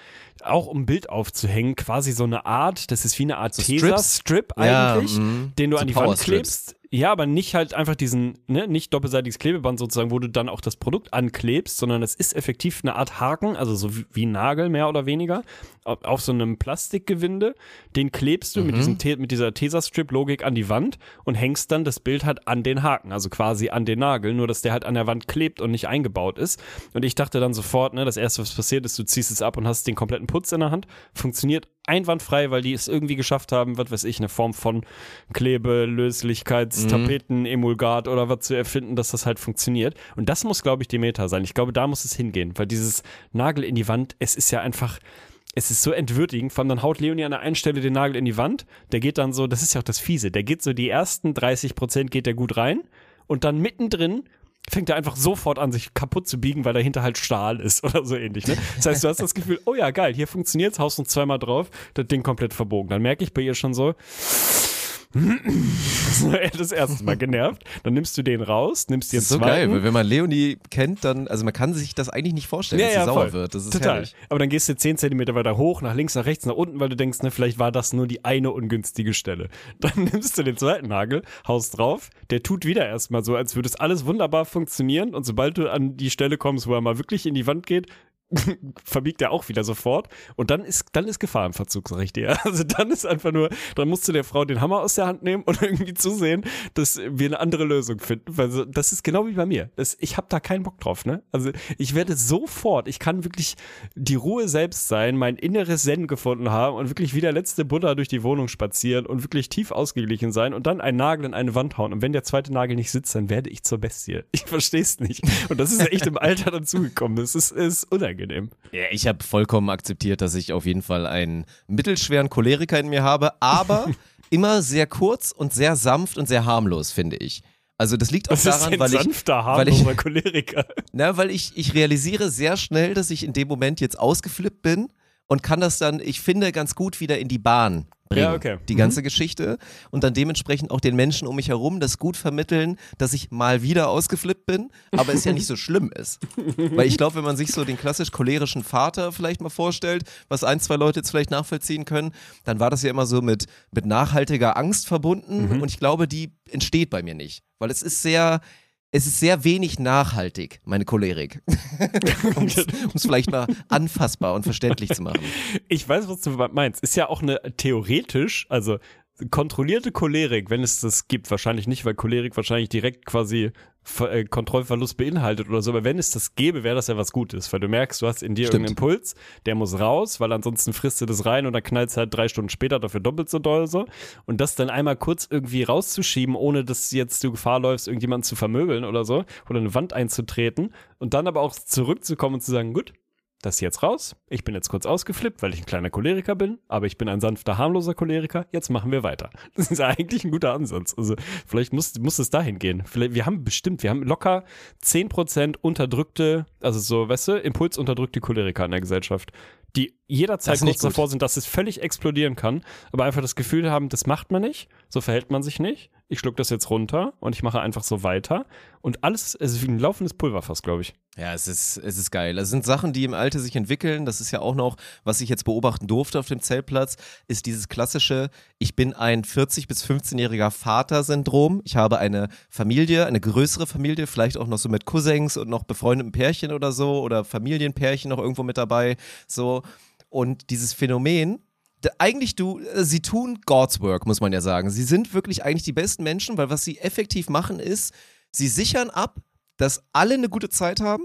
auch um ein Bild aufzuhängen, quasi so eine Art, das ist wie eine Art
So
Tesa-Strip
Ja,
eigentlich,
mhm.
den du
So
an die Wand klebst. Ja, aber nicht halt einfach diesen, ne, nicht doppelseitiges Klebeband sozusagen, wo du dann auch das Produkt anklebst, sondern es ist effektiv eine Art Haken, also so wie, wie ein Nagel mehr oder weniger, auf, so einem Plastikgewinde. Den klebst du
Mhm.
mit, diesem mit dieser Tesa-Strip-Logik an die Wand und hängst dann das Bild halt an den Haken, also quasi an den Nagel, nur dass der halt an der Wand klebt und nicht eingebaut ist. Und ich dachte dann sofort, ne, das erste, was passiert ist, du ziehst es ab und hast den kompletten Putz in der Hand. Funktioniert einwandfrei, weil die es irgendwie geschafft haben, was weiß ich, eine Form von Klebe, Löslichkeits,
Mhm.
Emulgat oder was zu erfinden, dass das halt funktioniert. Und das muss, glaube ich, die Meta sein. Ich glaube, da muss es hingehen, weil dieses Nagel in die Wand, es ist ja einfach, es ist so entwürdigend. Vor allem dann haut Leonie an der einen Stelle den Nagel in die Wand. Der geht dann so, das ist ja auch das Fiese, der geht so die ersten 30 Prozent geht der gut rein und dann mittendrin fängt er einfach sofort an, sich kaputt zu biegen, weil dahinter halt Stahl ist oder so ähnlich. Ne? Das heißt, du hast das Gefühl, oh ja, geil, hier funktioniert's, haust uns zweimal drauf, das Ding komplett verbogen. Dann merke ich bei ihr schon so, das erste Mal genervt. Dann nimmst du den raus, nimmst dir
Das ist so geil, weil wenn man Leonie kennt, dann, also man kann sich das eigentlich nicht vorstellen, dass sie sauer
voll.
wird. Das ist
Total.
herrlich.
Aber dann gehst du 10 Zentimeter weiter hoch, nach links, nach rechts, nach unten, weil du denkst, ne, vielleicht war das nur die eine ungünstige Stelle. Dann nimmst du den zweiten Nagel, haust drauf, der tut wieder erstmal so, als würde es alles wunderbar funktionieren und sobald du an die Stelle kommst, wo er mal wirklich in die Wand geht, verbiegt er auch wieder sofort und dann ist dann ist Gefahr im Verzug, sag ich dir. Also dann ist einfach nur, dann musst du der Frau den Hammer aus der Hand nehmen und irgendwie zusehen, dass wir eine andere Lösung finden, weil so, das ist genau wie bei mir. Das, ich habe da keinen Bock drauf, ne? Also ich werde sofort, ich kann wirklich die Ruhe selbst sein, mein inneres Zen gefunden haben und wirklich wie der letzte Buddha durch die Wohnung spazieren und wirklich tief ausgeglichen sein und dann einen Nagel in eine Wand hauen und wenn der zweite Nagel nicht sitzt, dann werde ich zur Bestie. Ich verstehe es nicht. Und das ist echt im Alter dazugekommen. Das ist, ist unangenehm.
Ja, ich habe vollkommen akzeptiert, dass ich auf jeden Fall einen mittelschweren Choleriker in mir habe, aber immer sehr kurz und sehr sanft und sehr harmlos, finde ich. Also das liegt auch
ist
daran,
ein
weil ich,
sanfter,
weil ich-
Choleriker.
na, weil ich, ich realisiere sehr schnell, dass ich in dem Moment jetzt ausgeflippt bin und kann das dann, ich finde, ganz gut wieder in die Bahn bringen.
Ja, okay.
Die ganze Geschichte und dann dementsprechend auch den Menschen um mich herum das gut vermitteln, dass ich mal wieder ausgeflippt bin, aber es ja nicht so schlimm ist. Weil ich glaube, wenn man sich so den klassisch cholerischen Vater vielleicht mal vorstellt, was ein, zwei Leute jetzt vielleicht nachvollziehen können, dann war das ja immer so mit, mit nachhaltiger Angst verbunden und ich glaube, die entsteht bei mir nicht. Weil es ist sehr, es ist sehr wenig nachhaltig, meine Cholerik. um es vielleicht mal anfassbar und verständlich zu machen.
Ich weiß, was du meinst. Ist ja auch eine theoretisch, also kontrollierte Cholerik, wenn es das gibt, wahrscheinlich nicht, weil Cholerik wahrscheinlich direkt quasi äh, Kontrollverlust beinhaltet oder so, aber wenn es das gäbe, wäre das ja was Gutes, weil du merkst, du hast in dir
Stimmt.
irgendeinen Impuls, der muss raus, weil ansonsten frisst du das rein und dann knallt es halt drei Stunden später dafür doppelt so doll so und das dann einmal kurz irgendwie rauszuschieben, ohne dass jetzt du Gefahr läufst, irgendjemanden zu vermöbeln oder so oder eine Wand einzutreten und dann aber auch zurückzukommen und zu sagen, gut, das ist jetzt raus. Ich bin jetzt kurz ausgeflippt, weil ich ein kleiner Choleriker bin, aber ich bin ein sanfter, harmloser Choleriker. Jetzt machen wir weiter. Das ist eigentlich ein guter Ansatz. Also vielleicht muss, muss es dahin gehen. Vielleicht, wir haben bestimmt, wir haben locker 10% unterdrückte, also so, weißt du, impulsunterdrückte Choleriker in der Gesellschaft, die jederzeit kurz davor sind, dass es völlig explodieren kann, aber einfach das Gefühl haben, das macht man nicht, so verhält man sich nicht. Ich schluck das jetzt runter und ich mache einfach so weiter. Und alles, es ist wie ein laufendes Pulverfass, glaube ich.
Ja, es ist, es ist geil. Es sind Sachen, die im Alter sich entwickeln. Das ist ja auch noch, was ich jetzt beobachten durfte auf dem Zeltplatz, ist dieses klassische, ich bin ein 40- bis 15-jähriger Vater-Syndrom. Ich habe eine Familie, eine größere Familie, vielleicht auch noch so mit Cousins und noch befreundeten Pärchen oder so oder Familienpärchen noch irgendwo mit dabei. So. Und dieses Phänomen, eigentlich du, äh, sie tun God's Work, muss man ja sagen. Sie sind wirklich eigentlich die besten Menschen, weil was sie effektiv machen ist, sie sichern ab, dass alle eine gute Zeit haben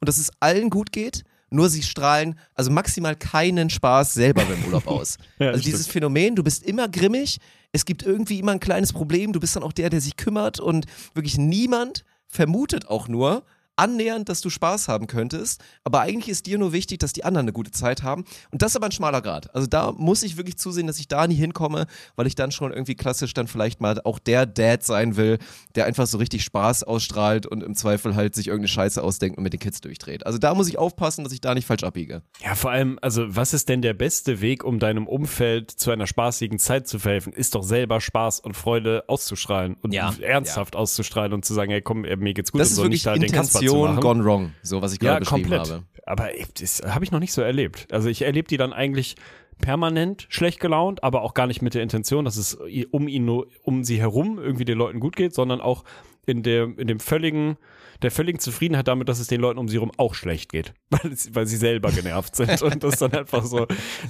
und dass es allen gut geht. Nur sie strahlen also maximal keinen Spaß selber beim Urlaub aus.
Ja,
also
stimmt.
dieses Phänomen, du bist immer grimmig, es gibt irgendwie immer ein kleines Problem, du bist dann auch der, der sich kümmert und wirklich niemand vermutet auch nur annähernd, dass du Spaß haben könntest, aber eigentlich ist dir nur wichtig, dass die anderen eine gute Zeit haben und das ist aber ein schmaler Grad. Also da muss ich wirklich zusehen, dass ich da nie hinkomme, weil ich dann schon irgendwie klassisch dann vielleicht mal auch der Dad sein will, der einfach so richtig Spaß ausstrahlt und im Zweifel halt sich irgendeine Scheiße ausdenkt und mit den Kids durchdreht. Also da muss ich aufpassen, dass ich da nicht falsch abbiege.
Ja, vor allem, also was ist denn der beste Weg, um deinem Umfeld zu einer spaßigen Zeit zu verhelfen? Ist doch selber Spaß und Freude auszustrahlen und
Ja,
ernsthaft auszustrahlen und zu sagen, hey komm, mir geht's gut
Das
und
ist
so
wirklich
nicht da den Kasper machen.
gone wrong, so was ich gerade
ja,
beschrieben
komplett.
habe.
Aber das habe ich noch nicht so erlebt. Also ich erlebe die dann eigentlich permanent schlecht gelaunt, aber auch gar nicht mit der Intention, dass es um ihn um sie herum irgendwie den Leuten gut geht, sondern auch in dem, in dem völligen, der völligen Zufriedenheit damit, dass es den Leuten um sie rum auch schlecht geht, weil, es, weil sie selber genervt sind und das dann einfach so,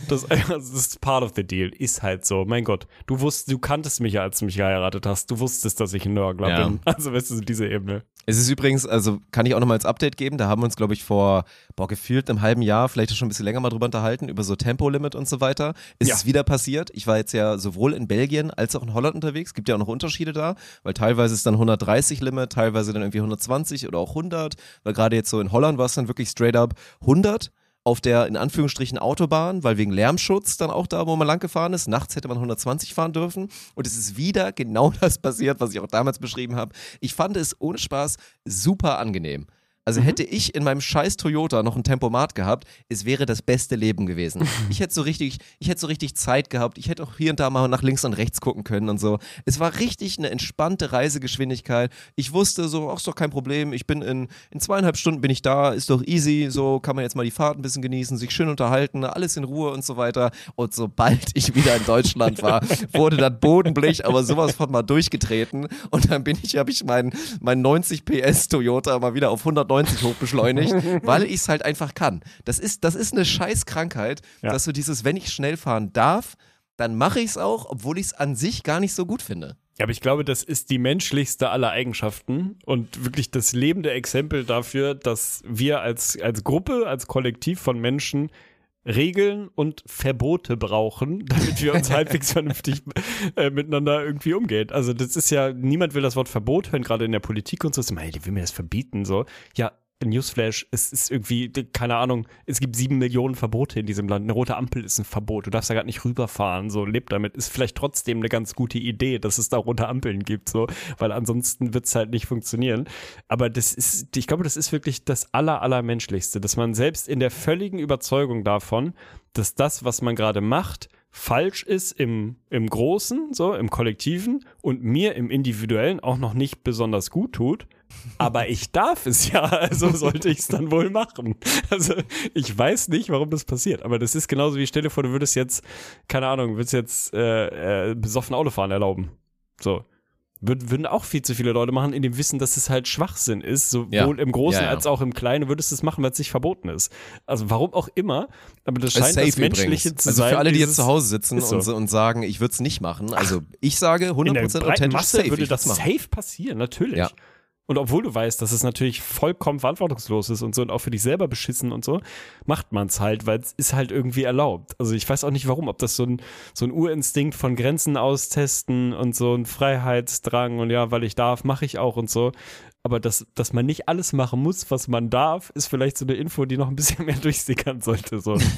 das, das ist part of the deal, ist halt so. Mein Gott, du wusstest, du kanntest mich ja, als du mich geheiratet hast, du wusstest, dass ich ein Nörgler
Ja.
bin. Also weißt du, diese Ebene.
Es ist übrigens, also kann ich auch nochmal als Update geben, da haben wir uns, glaube ich, vor, boah, gefühlt einem halben Jahr, vielleicht schon ein bisschen länger mal drüber unterhalten, über so Tempolimit und so weiter. Ist
Ja.
es wieder passiert. Ich war jetzt ja sowohl in Belgien als auch in Holland unterwegs. Gibt ja auch noch Unterschiede da, weil teilweise ist dann 130 Limit, teilweise dann irgendwie 120 oder auch 100, weil gerade jetzt so in Holland war es dann wirklich straight up 100 auf der in Anführungsstrichen Autobahn, weil wegen Lärmschutz dann auch da, wo man lang gefahren ist. Nachts hätte man 120 fahren dürfen. Und es ist wieder genau das passiert, was ich auch damals beschrieben habe. Ich fand es ohne Spaß super angenehm. Also hätte ich in meinem scheiß Toyota noch ein Tempomat gehabt, es wäre das beste Leben gewesen. Ich hätte so richtig, ich hätte so richtig Zeit gehabt. Ich hätte auch hier und da mal nach links und rechts gucken können und so. Es war richtig eine entspannte Reisegeschwindigkeit. Ich wusste so, ach, ist doch kein Problem. Ich bin in, in zweieinhalb Stunden bin ich da, ist doch easy. So kann man jetzt mal die Fahrt ein bisschen genießen, sich schön unterhalten, alles in Ruhe und so weiter. Und sobald ich wieder in Deutschland war, wurde das Bodenblech aber sowas von mal durchgetreten. Und dann bin ich, habe ich meinen mein 90 PS Toyota mal wieder auf 190 hochbeschleunigt, weil ich es halt einfach kann. Das ist, das ist eine Scheißkrankheit,
Ja.
dass du dieses, wenn ich schnell fahren darf, dann mache ich es auch, obwohl ich es an sich gar nicht so gut finde.
Ja, aber ich glaube, das ist die menschlichste aller Eigenschaften und wirklich das lebende Exempel dafür, dass wir als, als Gruppe, als Kollektiv von Menschen Regeln und Verbote brauchen, damit wir uns halbwegs vernünftig äh, miteinander irgendwie umgehen. Also das ist ja, niemand will das Wort Verbot hören, gerade in der Politik und so. Ist immer, Hey, die will mir das verbieten, so. Ja, Newsflash, es ist irgendwie, keine Ahnung, es gibt sieben Millionen Verbote in diesem Land. Eine rote Ampel ist ein Verbot. Du darfst da gerade nicht rüberfahren. So, lebt damit. Ist vielleicht trotzdem eine ganz gute Idee, dass es da rote Ampeln gibt, so, weil ansonsten wird's halt nicht funktionieren. Aber das ist, ich glaube, das ist wirklich das aller, allermenschlichste, dass man selbst in der völligen Überzeugung davon, dass das, was man gerade macht, falsch ist im, im Großen, so, im Kollektiven und mir im Individuellen auch noch nicht besonders gut tut. Aber ich darf es ja, also sollte ich es dann wohl machen. Also ich weiß nicht, warum das passiert, aber das ist genauso wie stell dir vor, du würdest jetzt, keine Ahnung, würdest jetzt äh, äh, besoffen Autofahren erlauben. So. Würd, würden auch viel zu viele Leute machen, in dem Wissen, dass es halt Schwachsinn ist, sowohl
Ja.
im Großen
Ja, ja.
als auch im Kleinen, würdest du es machen, weil es nicht verboten ist. Also warum auch immer, aber das scheint das Menschliche
übrigens.
zu
also
sein.
für alle, die jetzt zu Hause sitzen
so.
und, und sagen, ich würde es nicht machen. Also ich sage 100%
in der
authentisch
Masse
safe.
würde das
machen.
safe passieren, natürlich. Und obwohl du weißt, dass es natürlich vollkommen verantwortungslos ist und so und auch für dich selber beschissen und so, macht man es halt, weil es ist halt irgendwie erlaubt. Also ich weiß auch nicht warum, ob das so ein, so ein Urinstinkt von Grenzen austesten und so ein Freiheitsdrang und ja, weil ich darf, mache ich auch und so. Aber dass, dass man nicht alles machen muss, was man darf, ist vielleicht so eine Info, die noch ein bisschen mehr durchsickern sollte. So.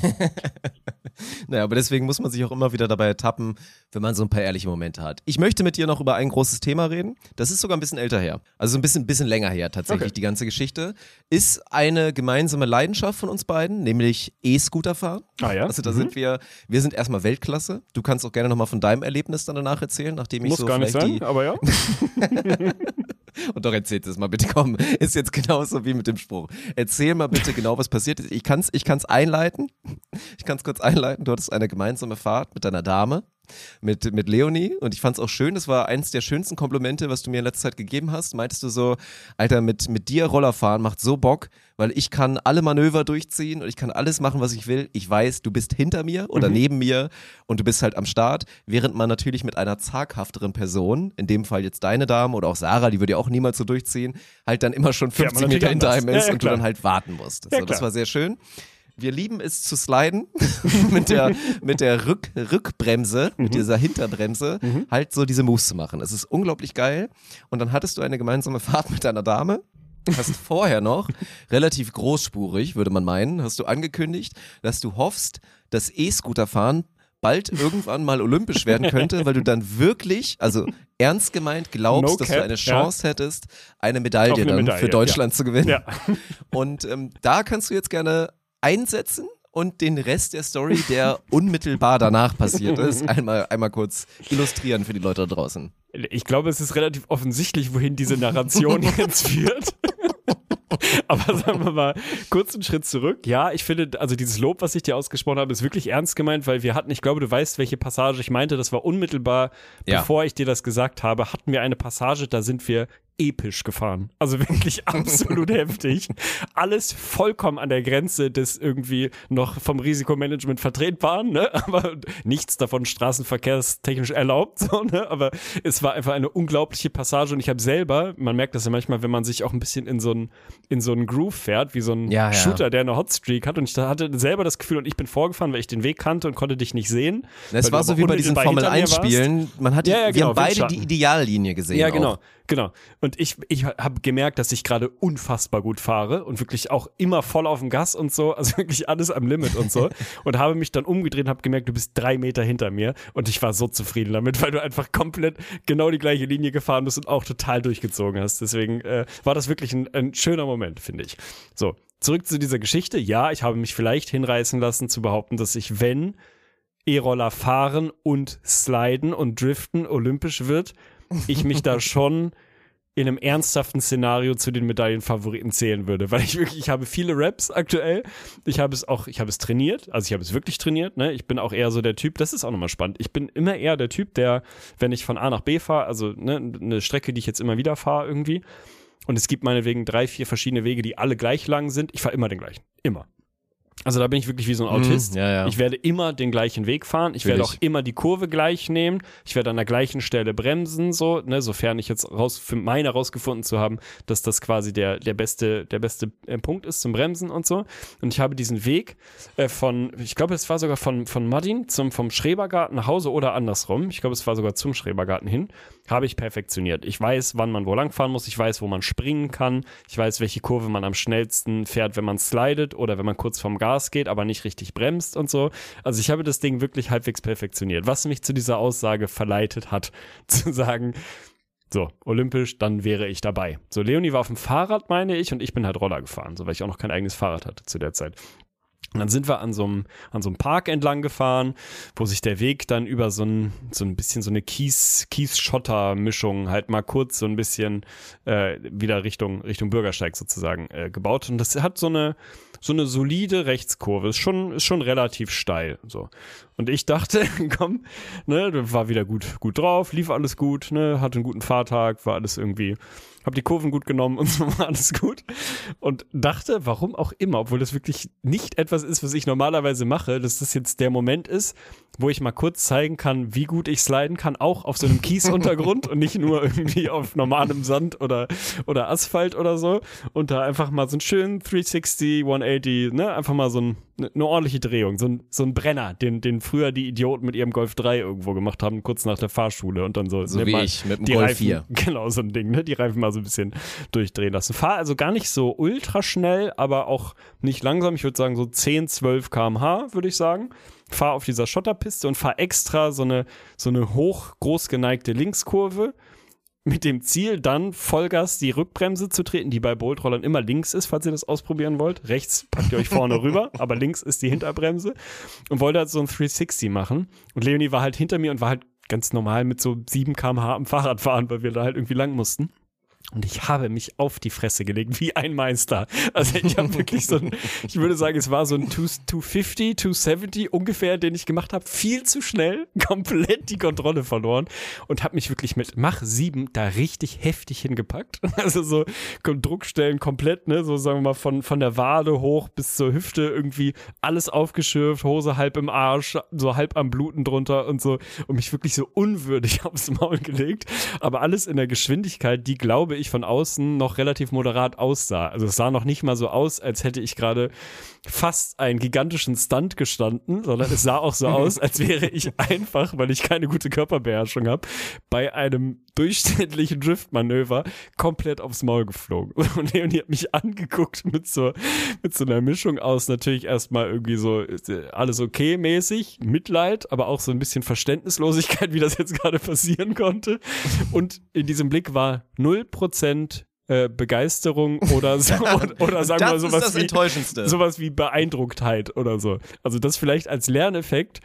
Naja, aber deswegen muss man sich auch immer wieder dabei ertappen, wenn man so ein paar ehrliche Momente hat. Ich möchte mit dir noch über ein großes Thema reden. Das ist sogar ein bisschen älter her. Also ein bisschen, bisschen länger her tatsächlich,
Okay.
die ganze Geschichte. Ist eine gemeinsame Leidenschaft von uns beiden, nämlich E-Scooter fahren.
Ah ja?
Also da
Mhm.
sind wir, wir sind erstmal Weltklasse. Du kannst auch gerne nochmal von deinem Erlebnis dann danach erzählen, nachdem ich
Muss
so
gar nicht sein,
die,
aber ja.
Und doch erzählt es mal bitte, komm. Ist jetzt genauso wie mit dem Spruch. Erzähl mal bitte genau, was passiert ist. Ich kann es ich kann's einleiten. Ich kann es kurz einleiten. Du hattest eine gemeinsame Fahrt mit deiner Dame, mit, mit Leonie. Und ich fand es auch schön. Das war eins der schönsten Komplimente, was du mir in letzter Zeit gegeben hast. Meintest du so, Alter, mit, mit dir Roller fahren macht so Bock, weil ich kann alle Manöver durchziehen und ich kann alles machen, was ich will. Ich weiß, du bist hinter mir oder
Mhm.
neben mir und du bist halt am Start, während man natürlich mit einer zaghafteren Person, in dem Fall jetzt deine Dame oder auch Sarah, die würde ja auch niemals so durchziehen, halt dann immer schon
Fährt man
50 Meter
natürlich
hinter einem ist
Ja, ja,
und du dann halt warten musst.
Ja,
so, das war sehr schön. Wir lieben es zu sliden mit der, mit der Rück, Rückbremse,
Mhm.
mit dieser Hinterbremse, halt so diese Moves zu machen. Es ist unglaublich geil. Und dann hattest du eine gemeinsame Fahrt mit deiner Dame. Hast vorher noch, relativ großspurig, würde man meinen, hast du angekündigt, dass du hoffst, dass E-Scooter-Fahren bald irgendwann mal olympisch werden könnte, weil du dann wirklich, also ernst gemeint glaubst,
No
dass du
cap,
eine
ja.
Chance hättest, eine Medaille
eine
dann
Medaille,
für Deutschland zu gewinnen.
ja.
Und ähm, da kannst du jetzt gerne einsetzen und den Rest der Story, der unmittelbar danach passiert ist, einmal, einmal kurz illustrieren für die Leute da draußen.
Ich glaube, es ist relativ offensichtlich, wohin diese Narration jetzt führt. Aber sagen wir mal, kurz einen Schritt zurück. Ja, ich finde, also dieses Lob, was ich dir ausgesprochen habe, ist wirklich ernst gemeint, weil wir hatten, ich glaube, du weißt, welche Passage ich meinte. Das war unmittelbar,
Ja.
bevor ich dir das gesagt habe, hatten wir eine Passage, da sind wir episch gefahren. Also wirklich absolut heftig. Alles vollkommen an der Grenze des irgendwie noch vom Risikomanagement vertretbaren, ne? aber nichts davon straßenverkehrstechnisch erlaubt. So, ne? Aber es war einfach eine unglaubliche Passage und ich habe selber, man merkt das ja manchmal, wenn man sich auch ein bisschen in so einen in so einen Groove fährt, wie so ein
Ja, ja.
Shooter, der eine Hotstreak hat und ich hatte selber das Gefühl und ich bin vorgefahren, weil ich den Weg kannte und konnte dich nicht sehen.
Es war so wie bei diesen Formel
hinter mir
1
warst.
Spielen. Man hat
Ja, ja,
wir
genau,
haben beide
Windschatten.
die Ideallinie gesehen.
Ja,
auch.
genau, genau. Und ich, ich habe gemerkt, dass ich gerade unfassbar gut fahre und wirklich auch immer voll auf dem Gas und so, also wirklich alles am Limit und so. und habe mich dann umgedreht und habe gemerkt, du bist drei Meter hinter mir und ich war so zufrieden damit, weil du einfach komplett genau die gleiche Linie gefahren bist und auch total durchgezogen hast. Deswegen äh, war das wirklich ein, ein schöner Moment, finde ich. So, zurück zu dieser Geschichte. Ja, ich habe mich vielleicht hinreißen lassen zu behaupten, dass ich, wenn E-Roller fahren und sliden und driften olympisch wird, ich mich da schon in einem ernsthaften Szenario zu den Medaillenfavoriten zählen würde, weil ich wirklich, ich habe viele Raps aktuell. Ich habe es auch, ich habe es trainiert, also ich habe es wirklich trainiert, ne? Ich bin auch eher so der Typ, das ist auch nochmal spannend. Ich bin immer eher der Typ, der, wenn ich von A nach B fahre, also ne, eine Strecke, die ich jetzt immer wieder fahre irgendwie, und es gibt meinetwegen drei, vier verschiedene Wege, die alle gleich lang sind, ich fahre immer den gleichen. Immer. Also da bin ich wirklich wie so ein Autist.
Mhm, ja, ja.
Ich werde immer den gleichen Weg fahren. Ich
Will
werde
ich.
auch immer die Kurve gleich nehmen. Ich werde an der gleichen Stelle bremsen, so, ne, sofern ich jetzt raus, für meine herausgefunden zu haben, dass das quasi der, der beste, der beste äh, Punkt ist zum Bremsen und so. Und ich habe diesen Weg äh, von, ich glaube, es war sogar von, von Martin zum, vom Schrebergarten nach Hause oder andersrum. Ich glaube, es war sogar zum Schrebergarten hin. Habe ich perfektioniert. Ich weiß, wann man wo lang fahren muss. Ich weiß, wo man springen kann. Ich weiß, welche Kurve man am schnellsten fährt, wenn man slidet oder wenn man kurz vom Gas geht, aber nicht richtig bremst und so. Also ich habe das Ding wirklich halbwegs perfektioniert. Was mich zu dieser Aussage verleitet hat, zu sagen, so, olympisch, dann wäre ich dabei. So, Leonie war auf dem Fahrrad, meine ich, und ich bin halt Roller gefahren, so weil ich auch noch kein eigenes Fahrrad hatte zu der Zeit. Und dann sind wir an so einem, an so einem Park entlang gefahren, wo sich der Weg dann über so ein, so ein bisschen so eine Kies, Kies-Schotter-Mischung halt mal kurz so ein bisschen äh, wieder Richtung, Richtung Bürgersteig sozusagen äh, gebaut. Und das hat so eine, so eine solide Rechtskurve. Ist schon, ist schon relativ steil. So. Und ich dachte, komm, ne, war wieder gut, gut drauf, lief alles gut, ne, hatte einen guten Fahrtag, war alles irgendwie, hab die Kurven gut genommen und so war alles gut. Und dachte, warum auch immer, obwohl das wirklich nicht etwas ist, was ich normalerweise mache, dass das jetzt der Moment ist, wo ich mal kurz zeigen kann, wie gut ich sliden kann, auch auf so einem Kiesuntergrund und nicht nur irgendwie auf normalem Sand oder, oder Asphalt oder so. Und da einfach mal so einen schönen 360, 180, ne, einfach mal so ein, eine ordentliche Drehung, so ein, so ein Brenner, den, den früher die Idioten mit ihrem Golf 3 irgendwo gemacht haben, kurz nach der Fahrschule und dann so.
So
ne,
wie ich mit dem
die
Golf
Reifen,
4.
Genau, so ein Ding, ne? Die Reifen mal so ein bisschen durchdrehen lassen. Fahr also gar nicht so ultra schnell, aber auch nicht langsam. Ich würde sagen so 10, 12 km/h, würde ich sagen. Fahr auf dieser Schotterpiste und fahr extra so eine, so eine hoch groß geneigte Linkskurve mit dem Ziel, dann Vollgas die Rückbremse zu treten, die bei Boltrollern immer links ist, falls ihr das ausprobieren wollt. Rechts packt ihr euch vorne rüber, aber links ist die Hinterbremse. Und wollte halt so ein 360 machen. Und Leonie war halt hinter mir und war halt ganz normal mit so 7 km/h am Fahrrad fahren, weil wir da halt irgendwie lang mussten. Und ich habe mich auf die Fresse gelegt, wie ein Meister. Also ich habe wirklich so ein, ich würde sagen, es war so ein 250, 270 ungefähr, den ich gemacht habe. Viel zu schnell, komplett die Kontrolle verloren und habe mich wirklich mit Mach 7 da richtig heftig hingepackt. Also so Druckstellen komplett, ne, so sagen wir mal von, von der Wade hoch bis zur Hüfte irgendwie alles aufgeschürft, Hose halb im Arsch, so halb am Bluten drunter und so und mich wirklich so unwürdig aufs Maul gelegt. Aber alles in der Geschwindigkeit, die glaube ich von außen noch relativ moderat aussah. Also es sah noch nicht mal so aus, als hätte ich gerade fast einen gigantischen Stunt gestanden, sondern es sah auch so aus, als wäre ich einfach, weil ich keine gute Körperbeherrschung habe, bei einem durchschnittlichen Driftmanöver komplett aufs Maul geflogen. Und Leonie hat mich angeguckt mit so, mit so einer Mischung aus natürlich erstmal irgendwie so alles okay mäßig, Mitleid, aber auch so ein bisschen Verständnislosigkeit, wie das jetzt gerade passieren konnte. Und in diesem Blick war 0% äh, Begeisterung oder so, oder, oder sagen wir sowas wie, sowas wie Beeindrucktheit oder so. Also das vielleicht als Lerneffekt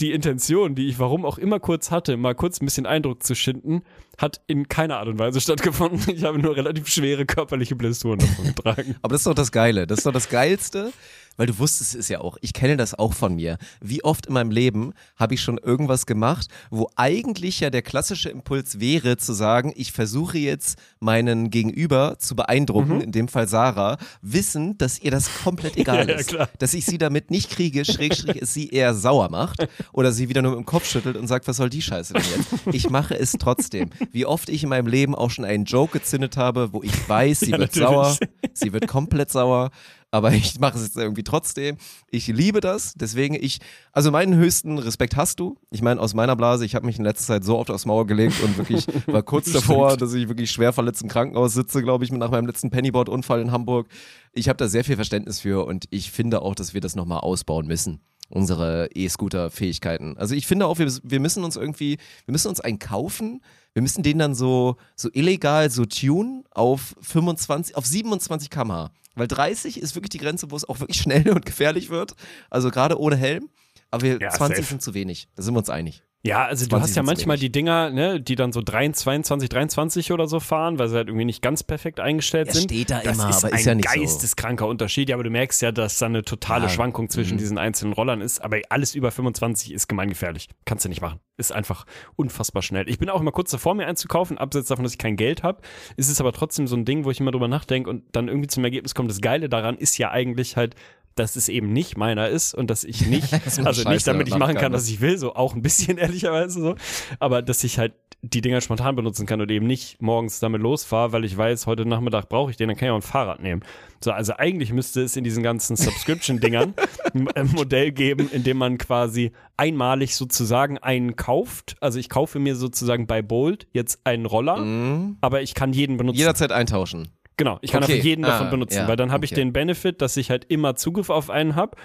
die Intention, die ich warum auch immer kurz hatte, mal kurz ein bisschen Eindruck zu schinden, hat in keiner Art und Weise stattgefunden. Ich habe nur relativ schwere körperliche Blessuren davon getragen.
Aber das ist doch das Geile. Das ist doch das Geilste, weil du wusstest es ja auch, ich kenne das auch von mir. Wie oft in meinem Leben habe ich schon irgendwas gemacht, wo eigentlich ja der klassische Impuls wäre zu sagen, ich versuche jetzt meinen Gegenüber zu beeindrucken, in dem Fall Sarah, wissen, dass ihr das komplett egal
Mhm. Ja, ja,
ist.
klar.
Dass ich sie damit nicht kriege, schrägstrich es sie eher sauer macht oder sie wieder nur mit dem Kopf schüttelt und sagt, was soll die Scheiße denn jetzt? Ich mache es trotzdem. Wie oft ich in meinem Leben auch schon einen Joke gezündet habe, wo ich weiß, sie
Ja,
wird
natürlich.
sauer, sie wird komplett sauer, aber ich mache es jetzt irgendwie trotzdem. Ich liebe das, deswegen ich, also meinen höchsten Respekt hast du. Ich meine, aus meiner Blase, ich habe mich in letzter Zeit so oft aufs Maul gelegt und wirklich war kurz davor, dass ich wirklich schwer verletzt im Krankenhaus sitze, glaube ich, nach meinem letzten Pennyboard-Unfall in Hamburg. Ich habe da sehr viel Verständnis für und ich finde auch, dass wir das nochmal ausbauen müssen. Unsere E-Scooter-Fähigkeiten. Also ich finde auch, wir, wir müssen uns irgendwie, wir müssen uns einen kaufen. Wir müssen den dann so, so illegal so tunen auf 25, auf 27 km/h. Weil 30 ist wirklich die Grenze, wo es auch wirklich schnell und gefährlich wird. Also gerade ohne Helm. Aber wir,
Ja,
20
safe.
sind zu wenig. Da sind wir uns einig.
Ja, also du
20
hast ja manchmal
wenig.
die Dinger, ne, die dann so 23, 22, 23 oder so fahren, weil sie halt irgendwie nicht ganz perfekt eingestellt
Ja,
sind.
steht da
das
immer,
ist
aber
ein
ist ja nicht so.
geisteskranker Unterschied. Ja, aber du merkst ja, dass da eine totale
Ja. Mhm.
Schwankung zwischen diesen einzelnen Rollern ist. Aber alles über 25 ist gemeingefährlich. Kannst du nicht machen. Ist einfach unfassbar schnell. Ich bin auch immer kurz davor, mir einzukaufen, abseits davon, dass ich kein Geld habe. Ist es aber trotzdem so ein Ding, wo ich immer drüber nachdenke und dann irgendwie zum Ergebnis komme, das Geile daran ist ja eigentlich halt, dass es eben nicht meiner ist und dass ich nicht, also nicht damit ich
machen kann,
was ich will, so auch ein bisschen ehrlicherweise so, aber dass ich halt die Dinger spontan benutzen kann und eben nicht morgens damit losfahre, weil ich weiß, heute Nachmittag brauche ich den, dann kann ich auch ein Fahrrad nehmen. So, also eigentlich müsste es in diesen ganzen Subscription-Dingern ein ein Modell geben, in dem man quasi einmalig sozusagen einen kauft. Also ich kaufe mir sozusagen bei Bolt jetzt einen Roller, aber ich kann jeden benutzen.
Jederzeit eintauschen.
Genau, ich kann
Okay.
einfach jeden davon
Ah,
benutzen,
ja,
weil dann habe ich
okay.
den Benefit, dass ich halt immer Zugriff auf einen habe.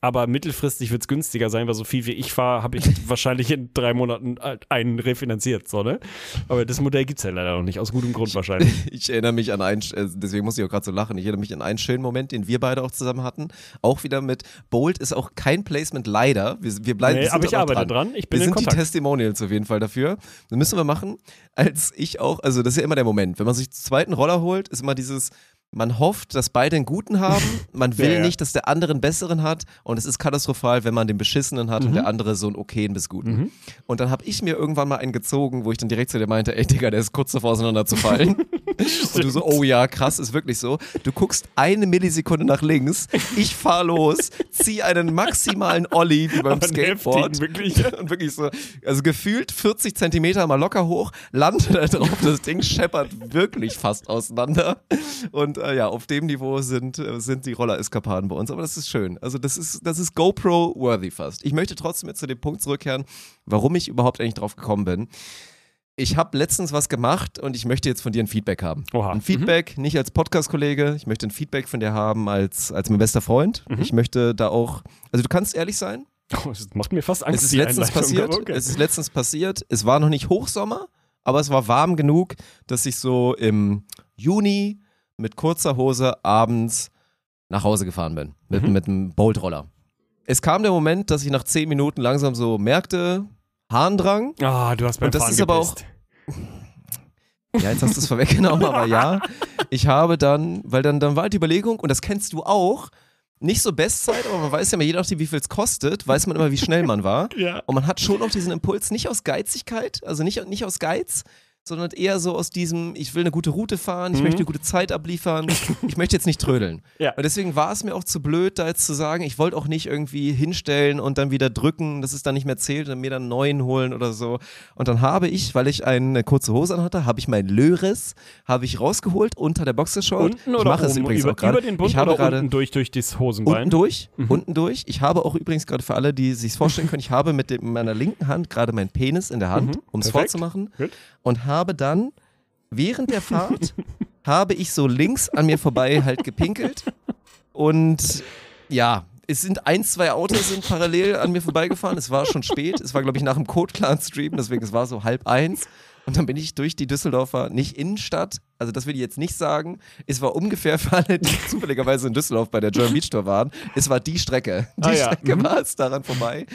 Aber mittelfristig wird es günstiger sein, weil so viel wie ich fahre, habe ich wahrscheinlich in drei Monaten halt einen refinanziert. So, ne? Aber das Modell gibt es ja leider noch nicht, aus gutem Grund wahrscheinlich.
Ich erinnere mich an einen, äh, deswegen muss ich auch gerade so lachen, ich erinnere mich an einen schönen Moment, den wir beide auch zusammen hatten. Auch wieder mit Bolt ist auch kein Placement leider. Wir, wir bleiben
Nee, aber ich arbeite dran. Ich bin
wir
in
sind die
Kontakt.
Testimonials auf jeden Fall dafür. Das müssen wir machen. Als ich auch, also das ist ja immer der Moment, wenn man sich den zweiten Roller holt, ist immer dieses, man hofft, dass beide einen guten haben, man will
Ja, ja.
nicht, dass der andere einen besseren hat und es ist katastrophal, wenn man den beschissenen hat und
Mhm.
der andere so einen okayen bis guten. Und dann habe ich mir irgendwann mal einen gezogen, wo ich dann direkt zu dir meinte, ey Digga, der ist kurz davor auseinanderzufallen. und du so, oh ja, krass, ist wirklich so. Du guckst eine Millisekunde nach links, ich fahr los, zieh einen maximalen Ollie wie beim
Aber
Skateboard.
heftigen, wirklich.
Und wirklich so, also gefühlt 40 Zentimeter mal locker hoch, landet da drauf, das Ding scheppert wirklich fast auseinander. Und äh, ja, auf dem Niveau sind, äh, sind die Roller-Eskapaden bei uns. Aber das ist schön. Also das ist, das ist GoPro-worthy fast. Ich möchte trotzdem jetzt zu dem Punkt zurückkehren, warum ich überhaupt eigentlich drauf gekommen bin. Ich habe letztens was gemacht und ich möchte jetzt von dir ein Feedback haben.
Oha.
Ein Feedback, nicht als Podcast-Kollege, ich möchte ein Feedback von dir haben als, als mein bester Freund. Ich möchte da auch, also du kannst ehrlich sein,
Oh, das macht mir fast Angst.
es ist
die
letztens passiert.
Okay.
Es ist letztens passiert. Es war noch nicht Hochsommer, aber es war warm genug, dass ich so im Juni mit kurzer Hose abends nach Hause gefahren bin. Mit,
Mhm.
mit einem Bolt-Roller. Es kam der Moment, dass ich nach zehn Minuten langsam so merkte, Harndrang.
Ah, du hast beim
Und das
Fahren
ist aber auch-. Ja, jetzt hast du es vorweggenommen, aber ja. Ich habe dann, weil dann, dann war halt die Überlegung, und das kennst du auch, nicht so Bestzeit, aber man weiß ja immer, je nachdem, wie viel es kostet, weiß man immer, wie schnell man war.
Ja.
Und man hat schon auch diesen Impuls, nicht aus Geizigkeit, also nicht, nicht aus Geiz, sondern eher so aus diesem, ich will eine gute Route fahren, ich
Mhm.
möchte eine gute Zeit abliefern, ich möchte jetzt nicht trödeln.
Ja.
Und deswegen war es mir auch zu blöd, da jetzt zu sagen, ich wollte auch nicht irgendwie hinstellen und dann wieder drücken, dass es dann nicht mehr zählt und mir dann einen neuen holen oder so. Und dann habe ich, weil ich eine kurze Hose anhatte, habe ich mein Löris, habe ich rausgeholt unter der Boxershort.
Unten
ich
oder
mache
oben?
es übrigens
über,
auch gerade.
über den Bund
ich habe
oder
gerade
unten durch, durch das Hosenbein?
Unten durch, unten durch. Ich habe auch übrigens gerade für alle, die sich vorstellen können, ich habe mit dem, meiner linken Hand gerade meinen Penis in der Hand, um es vorzumachen.
Gut.
Und habe dann während der Fahrt habe ich so links an mir vorbei halt gepinkelt. Und ja, es sind ein, zwei Autos sind parallel an mir vorbeigefahren. Es war schon spät. Es war, glaube ich, nach dem Code Clan Stream, deswegen es war so halb eins. Und dann bin ich durch die Düsseldorfer, nicht Innenstadt, also das will ich jetzt nicht sagen. Es war ungefähr für alle, die zufälligerweise in Düsseldorf bei der German Beach Tour waren, es war die Strecke. Die
Ah, ja.
Strecke
Mhm.
war es daran vorbei.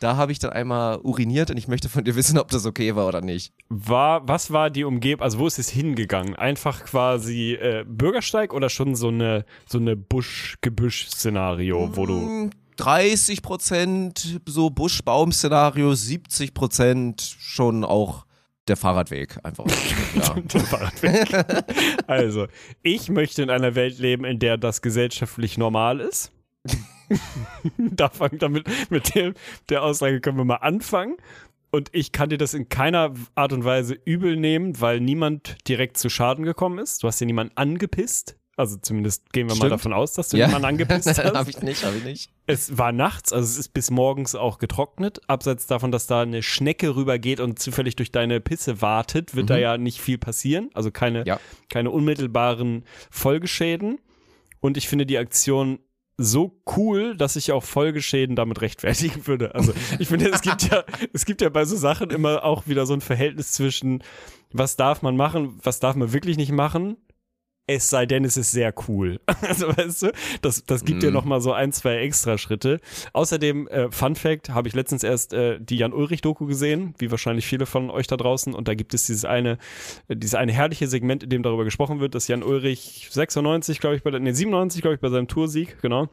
Da habe ich dann einmal uriniert und ich möchte von dir wissen, ob das okay war oder nicht.
War, was war die Umgebung, also wo ist es hingegangen? Einfach quasi äh, Bürgersteig oder schon so eine, so eine Busch-Gebüsch-Szenario, wo du.
Mm, 30 Prozent so Busch-Baum-Szenario, 70 Prozent schon auch der Fahrradweg einfach. ja.
den Fahrradweg. also, ich möchte in einer Welt leben, in der das gesellschaftlich normal ist. da fangen damit mit dem, der Aussage können wir mal anfangen. Und ich kann dir das in keiner Art und Weise übel nehmen, weil niemand direkt zu Schaden gekommen ist. Du hast ja niemanden angepisst. Also zumindest gehen wir mal
Stimmt.
davon aus, dass du
Ja.
niemanden angepisst hast.
habe ich nicht, habe ich nicht.
Es war nachts, also es ist bis morgens auch getrocknet. Abseits davon, dass da eine Schnecke rübergeht und zufällig durch deine Pisse wartet, wird da ja nicht viel passieren. Also keine,
Ja.
keine unmittelbaren Folgeschäden. Und ich finde die Aktion so cool, dass ich auch Folgeschäden damit rechtfertigen würde. Also ich finde, es gibt ja, es gibt ja bei so Sachen immer auch wieder so ein Verhältnis zwischen, was darf man machen, was darf man wirklich nicht machen. Es sei denn, es ist sehr cool. Also weißt du, das, das gibt dir
Mhm.
noch mal so ein, zwei extra Schritte. Außerdem, äh, Fun Fact, habe ich letztens erst äh, die Jan-Ulrich-Doku gesehen, wie wahrscheinlich viele von euch da draußen. Und da gibt es dieses eine, äh, dieses eine herrliche Segment, in dem darüber gesprochen wird, dass Jan Ulrich 96, glaube ich, bei der, nee, 97, glaube ich, bei seinem Toursieg, genau.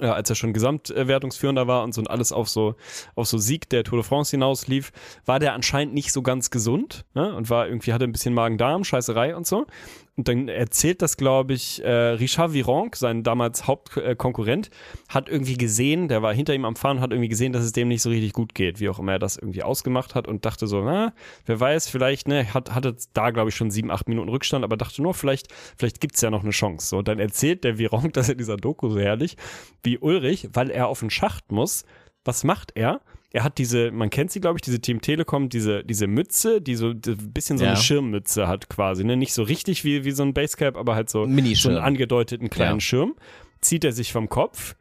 Ja, als er schon Gesamtwertungsführender war und so und alles auf so auf so Sieg der Tour de France hinaus lief, war der anscheinend nicht so ganz gesund ne? und war irgendwie hatte ein bisschen Magen-Darm, Scheißerei und so. Und dann erzählt das, glaube ich, äh, Richard Virenque, sein damals Hauptkonkurrent, hat irgendwie gesehen, der war hinter ihm am Fahren, hat irgendwie gesehen, dass es dem nicht so richtig gut geht, wie auch immer er das irgendwie ausgemacht hat und dachte so, na, wer weiß, vielleicht, ne, hat, hatte da, glaube ich, schon sieben, acht Minuten Rückstand, aber dachte nur, vielleicht, vielleicht gibt's ja noch eine Chance. So, und dann erzählt der Virenque das in dieser Doku so herrlich, wie Ulrich, weil er auf den Schacht muss, was macht er? Er hat diese, man kennt sie, glaube ich, diese Team Telekom, diese, diese Mütze, die so ein bisschen so
Ja.
eine Schirmmütze hat quasi, ne? Nicht so richtig wie, wie so ein Basecap, aber halt so, so einen angedeuteten kleinen
Ja.
Schirm. Zieht er sich vom Kopf,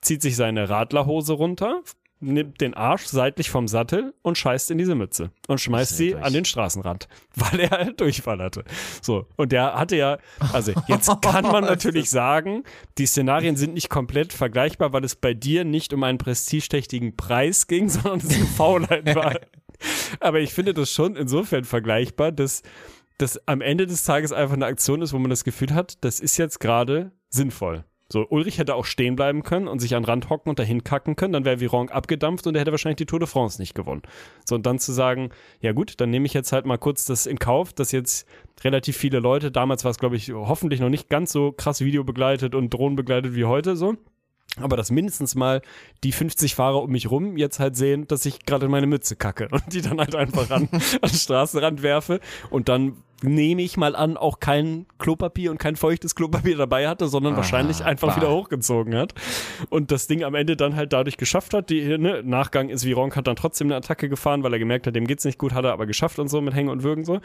zieht sich seine Radlerhose runter, nimmt den Arsch seitlich vom Sattel und scheißt in diese Mütze und schmeißt sie
Schrecklich.
an den Straßenrand, weil er halt Durchfall hatte. So. Und der hatte ja, also jetzt kann man natürlich sagen, die Szenarien sind nicht komplett vergleichbar, weil es bei dir nicht um einen prestigeträchtigen Preis ging, sondern es eine Faulheit war. Aber ich finde das schon insofern vergleichbar, dass das am Ende des Tages einfach eine Aktion ist, wo man das Gefühl hat, das ist jetzt gerade sinnvoll. So, Ulrich hätte auch stehen bleiben können und sich an den Rand hocken und dahin kacken können, dann wäre Viron abgedampft und er hätte wahrscheinlich die Tour de France nicht gewonnen. So, und dann zu sagen, ja gut, dann nehme ich jetzt halt mal kurz das in Kauf, dass jetzt relativ viele Leute, damals war es, glaube ich, hoffentlich noch nicht ganz so krass videobegleitet und drohnenbegleitet wie heute so, aber dass mindestens mal die 50 Fahrer um mich rum jetzt halt sehen, dass ich gerade in meine Mütze kacke und die dann halt einfach an, an den Straßenrand werfe und dann nehme ich mal an, auch kein Klopapier und kein feuchtes Klopapier dabei hatte, sondern wahrscheinlich einfach
bah.
wieder hochgezogen hat und das Ding am Ende dann halt dadurch geschafft hat. Die ne, Nachgang ist, Vironk hat dann trotzdem eine Attacke gefahren, weil er gemerkt hat, dem geht's nicht gut, hat er aber geschafft und so mit Hängen und Würgen so.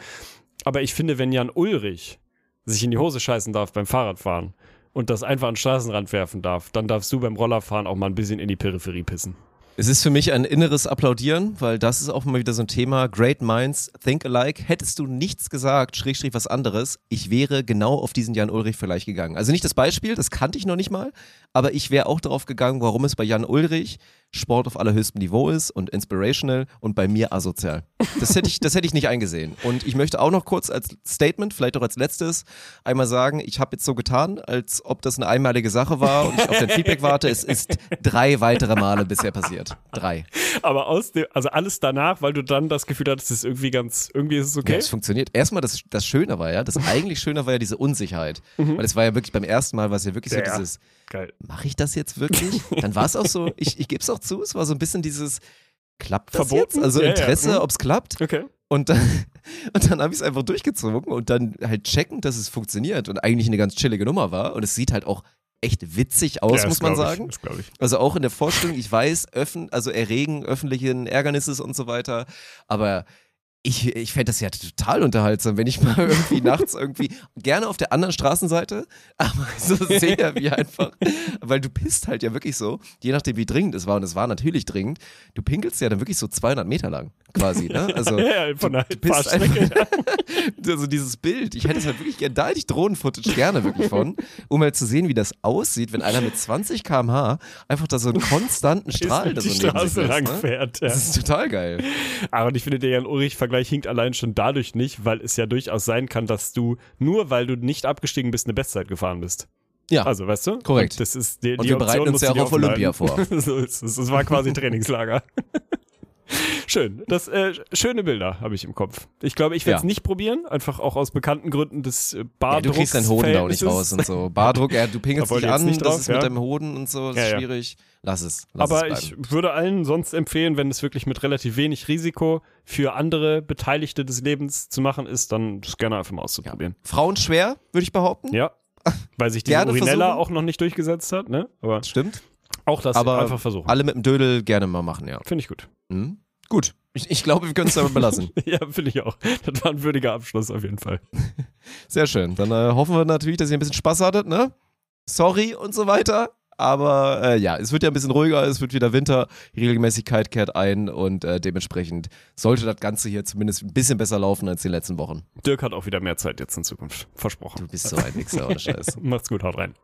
Aber ich finde, wenn Jan Ulrich sich in die Hose scheißen darf beim Fahrradfahren und das einfach an den Straßenrand werfen darf, dann darfst du beim Rollerfahren auch mal ein bisschen in die Peripherie pissen.
Es ist für mich ein inneres Applaudieren, weil das ist auch mal wieder so ein Thema. Great minds think alike. Hättest du nichts gesagt, Schrägstrich was anderes, ich wäre genau auf diesen Jan Ulrich vielleicht gegangen. Also nicht das Beispiel, das kannte ich noch nicht mal, aber ich wäre auch darauf gegangen, warum es bei Jan Ulrich Sport auf allerhöchstem Niveau ist und inspirational und bei mir asozial. Das hätte ich, das hätte ich nicht eingesehen. Und ich möchte auch noch kurz als Statement, vielleicht auch als letztes, einmal sagen, ich habe jetzt so getan, als ob das eine einmalige Sache war und ich auf dein Feedback warte. Es ist drei weitere Male bisher passiert. Drei.
Aber aus dem, also alles danach, weil du dann das Gefühl hattest, es ist irgendwie ganz, irgendwie ist es
Ja,
okay.
es funktioniert. Erstmal, das, das Schöne war ja, das eigentlich Schöne war ja diese Unsicherheit. Weil es war ja wirklich beim ersten Mal, war es ja wirklich
Mhm. Ja,
so
ja.
dieses,
Geil.
mache ich das jetzt wirklich? Dann war es auch so, ich, ich gebe es auch zu, es war so ein bisschen dieses, klappt das
Verboten?
jetzt? Also
Ja, ja.
Interesse,
Mhm.
ob es klappt.
Okay.
Und dann, und dann habe ich es einfach durchgezogen und dann halt checken, dass es funktioniert und eigentlich eine ganz chillige Nummer war. Und es sieht halt auch echt witzig aus,
Ja,
muss man
glaub ich,
sagen.
Das ich.
Also auch in der Vorstellung, ich weiß, öffn, also erregen öffentlichen Ärgernisses und so weiter, aber Ich, ich fände das ja total unterhaltsam, wenn ich mal irgendwie nachts irgendwie, gerne auf der anderen Straßenseite, aber so sehe, wie einfach, weil du pisst halt ja wirklich so, je nachdem wie dringend es war, und es war natürlich dringend, du pinkelst ja dann wirklich so 200 Meter lang quasi, ne? Also,
ja, ja, von der
du bist
Fahrstrecke.
also dieses Bild, ich hätte es halt wirklich gerne, da hätte ich Drohnen-Footage gerne wirklich von, um mal zu sehen, wie das aussieht, wenn einer mit 20 km/h einfach da so einen konstanten Strahl da so neben sich
Straße
lässt,
lang
ne?
fährt. Ja.
Das ist total geil.
Aber ich finde, der Jan-Ulrich-Vergleich hinkt allein schon dadurch nicht, weil es ja durchaus sein kann, dass du nur weil du nicht abgestiegen bist, eine Bestzeit gefahren bist.
Ja,
Also, weißt du?
Korrekt.
Und das ist die,
Und
die
wir bereiten
Option
uns
musst
ja auch auf Olympia
aufbleiben. so. Es war quasi Trainingslager. Schön. Das, äh, schöne Bilder habe ich im Kopf. Ich glaube, ich werde es
Ja.
nicht probieren, einfach auch aus bekannten Gründen des äh,
ja,
Bardrucks.
du kriegst deinen Hoden da auch nicht raus und so. Bardruck, ja, du pingelst dich an,
nicht
das
drauf,
ist
ja.
mit deinem Hoden und so, das ist schwierig. Lass es. Lass
Aber
es
ich würde allen sonst empfehlen, wenn es wirklich mit relativ wenig Risiko für andere Beteiligte des Lebens zu machen ist, dann das gerne einfach mal auszuprobieren.
Frauen schwer, würde ich behaupten.
Ja. Weil sich
Gerne
Urinella
versuchen.
auch noch nicht durchgesetzt hat, ne? Aber
Stimmt.
auch das
Aber
einfach versuchen.
alle mit dem Dödel gerne mal machen, ja.
Finde ich gut.
Mhm. Gut. Ich, ich glaube, wir können es damit belassen.
Ja, finde ich auch. Das war ein würdiger Abschluss auf jeden Fall.
Sehr schön. Dann äh, hoffen wir natürlich, dass ihr ein bisschen Spaß hattet, ne? Sorry und so weiter. Aber äh, ja, es wird ja ein bisschen ruhiger, es wird wieder Winter, die Regelmäßigkeit kehrt ein und äh, dementsprechend sollte das Ganze hier zumindest ein bisschen besser laufen als die letzten Wochen.
Dirk hat auch wieder mehr Zeit jetzt in Zukunft. Versprochen.
Du bist so ein Wichser, ohne Scheiß.
Macht's gut, haut rein.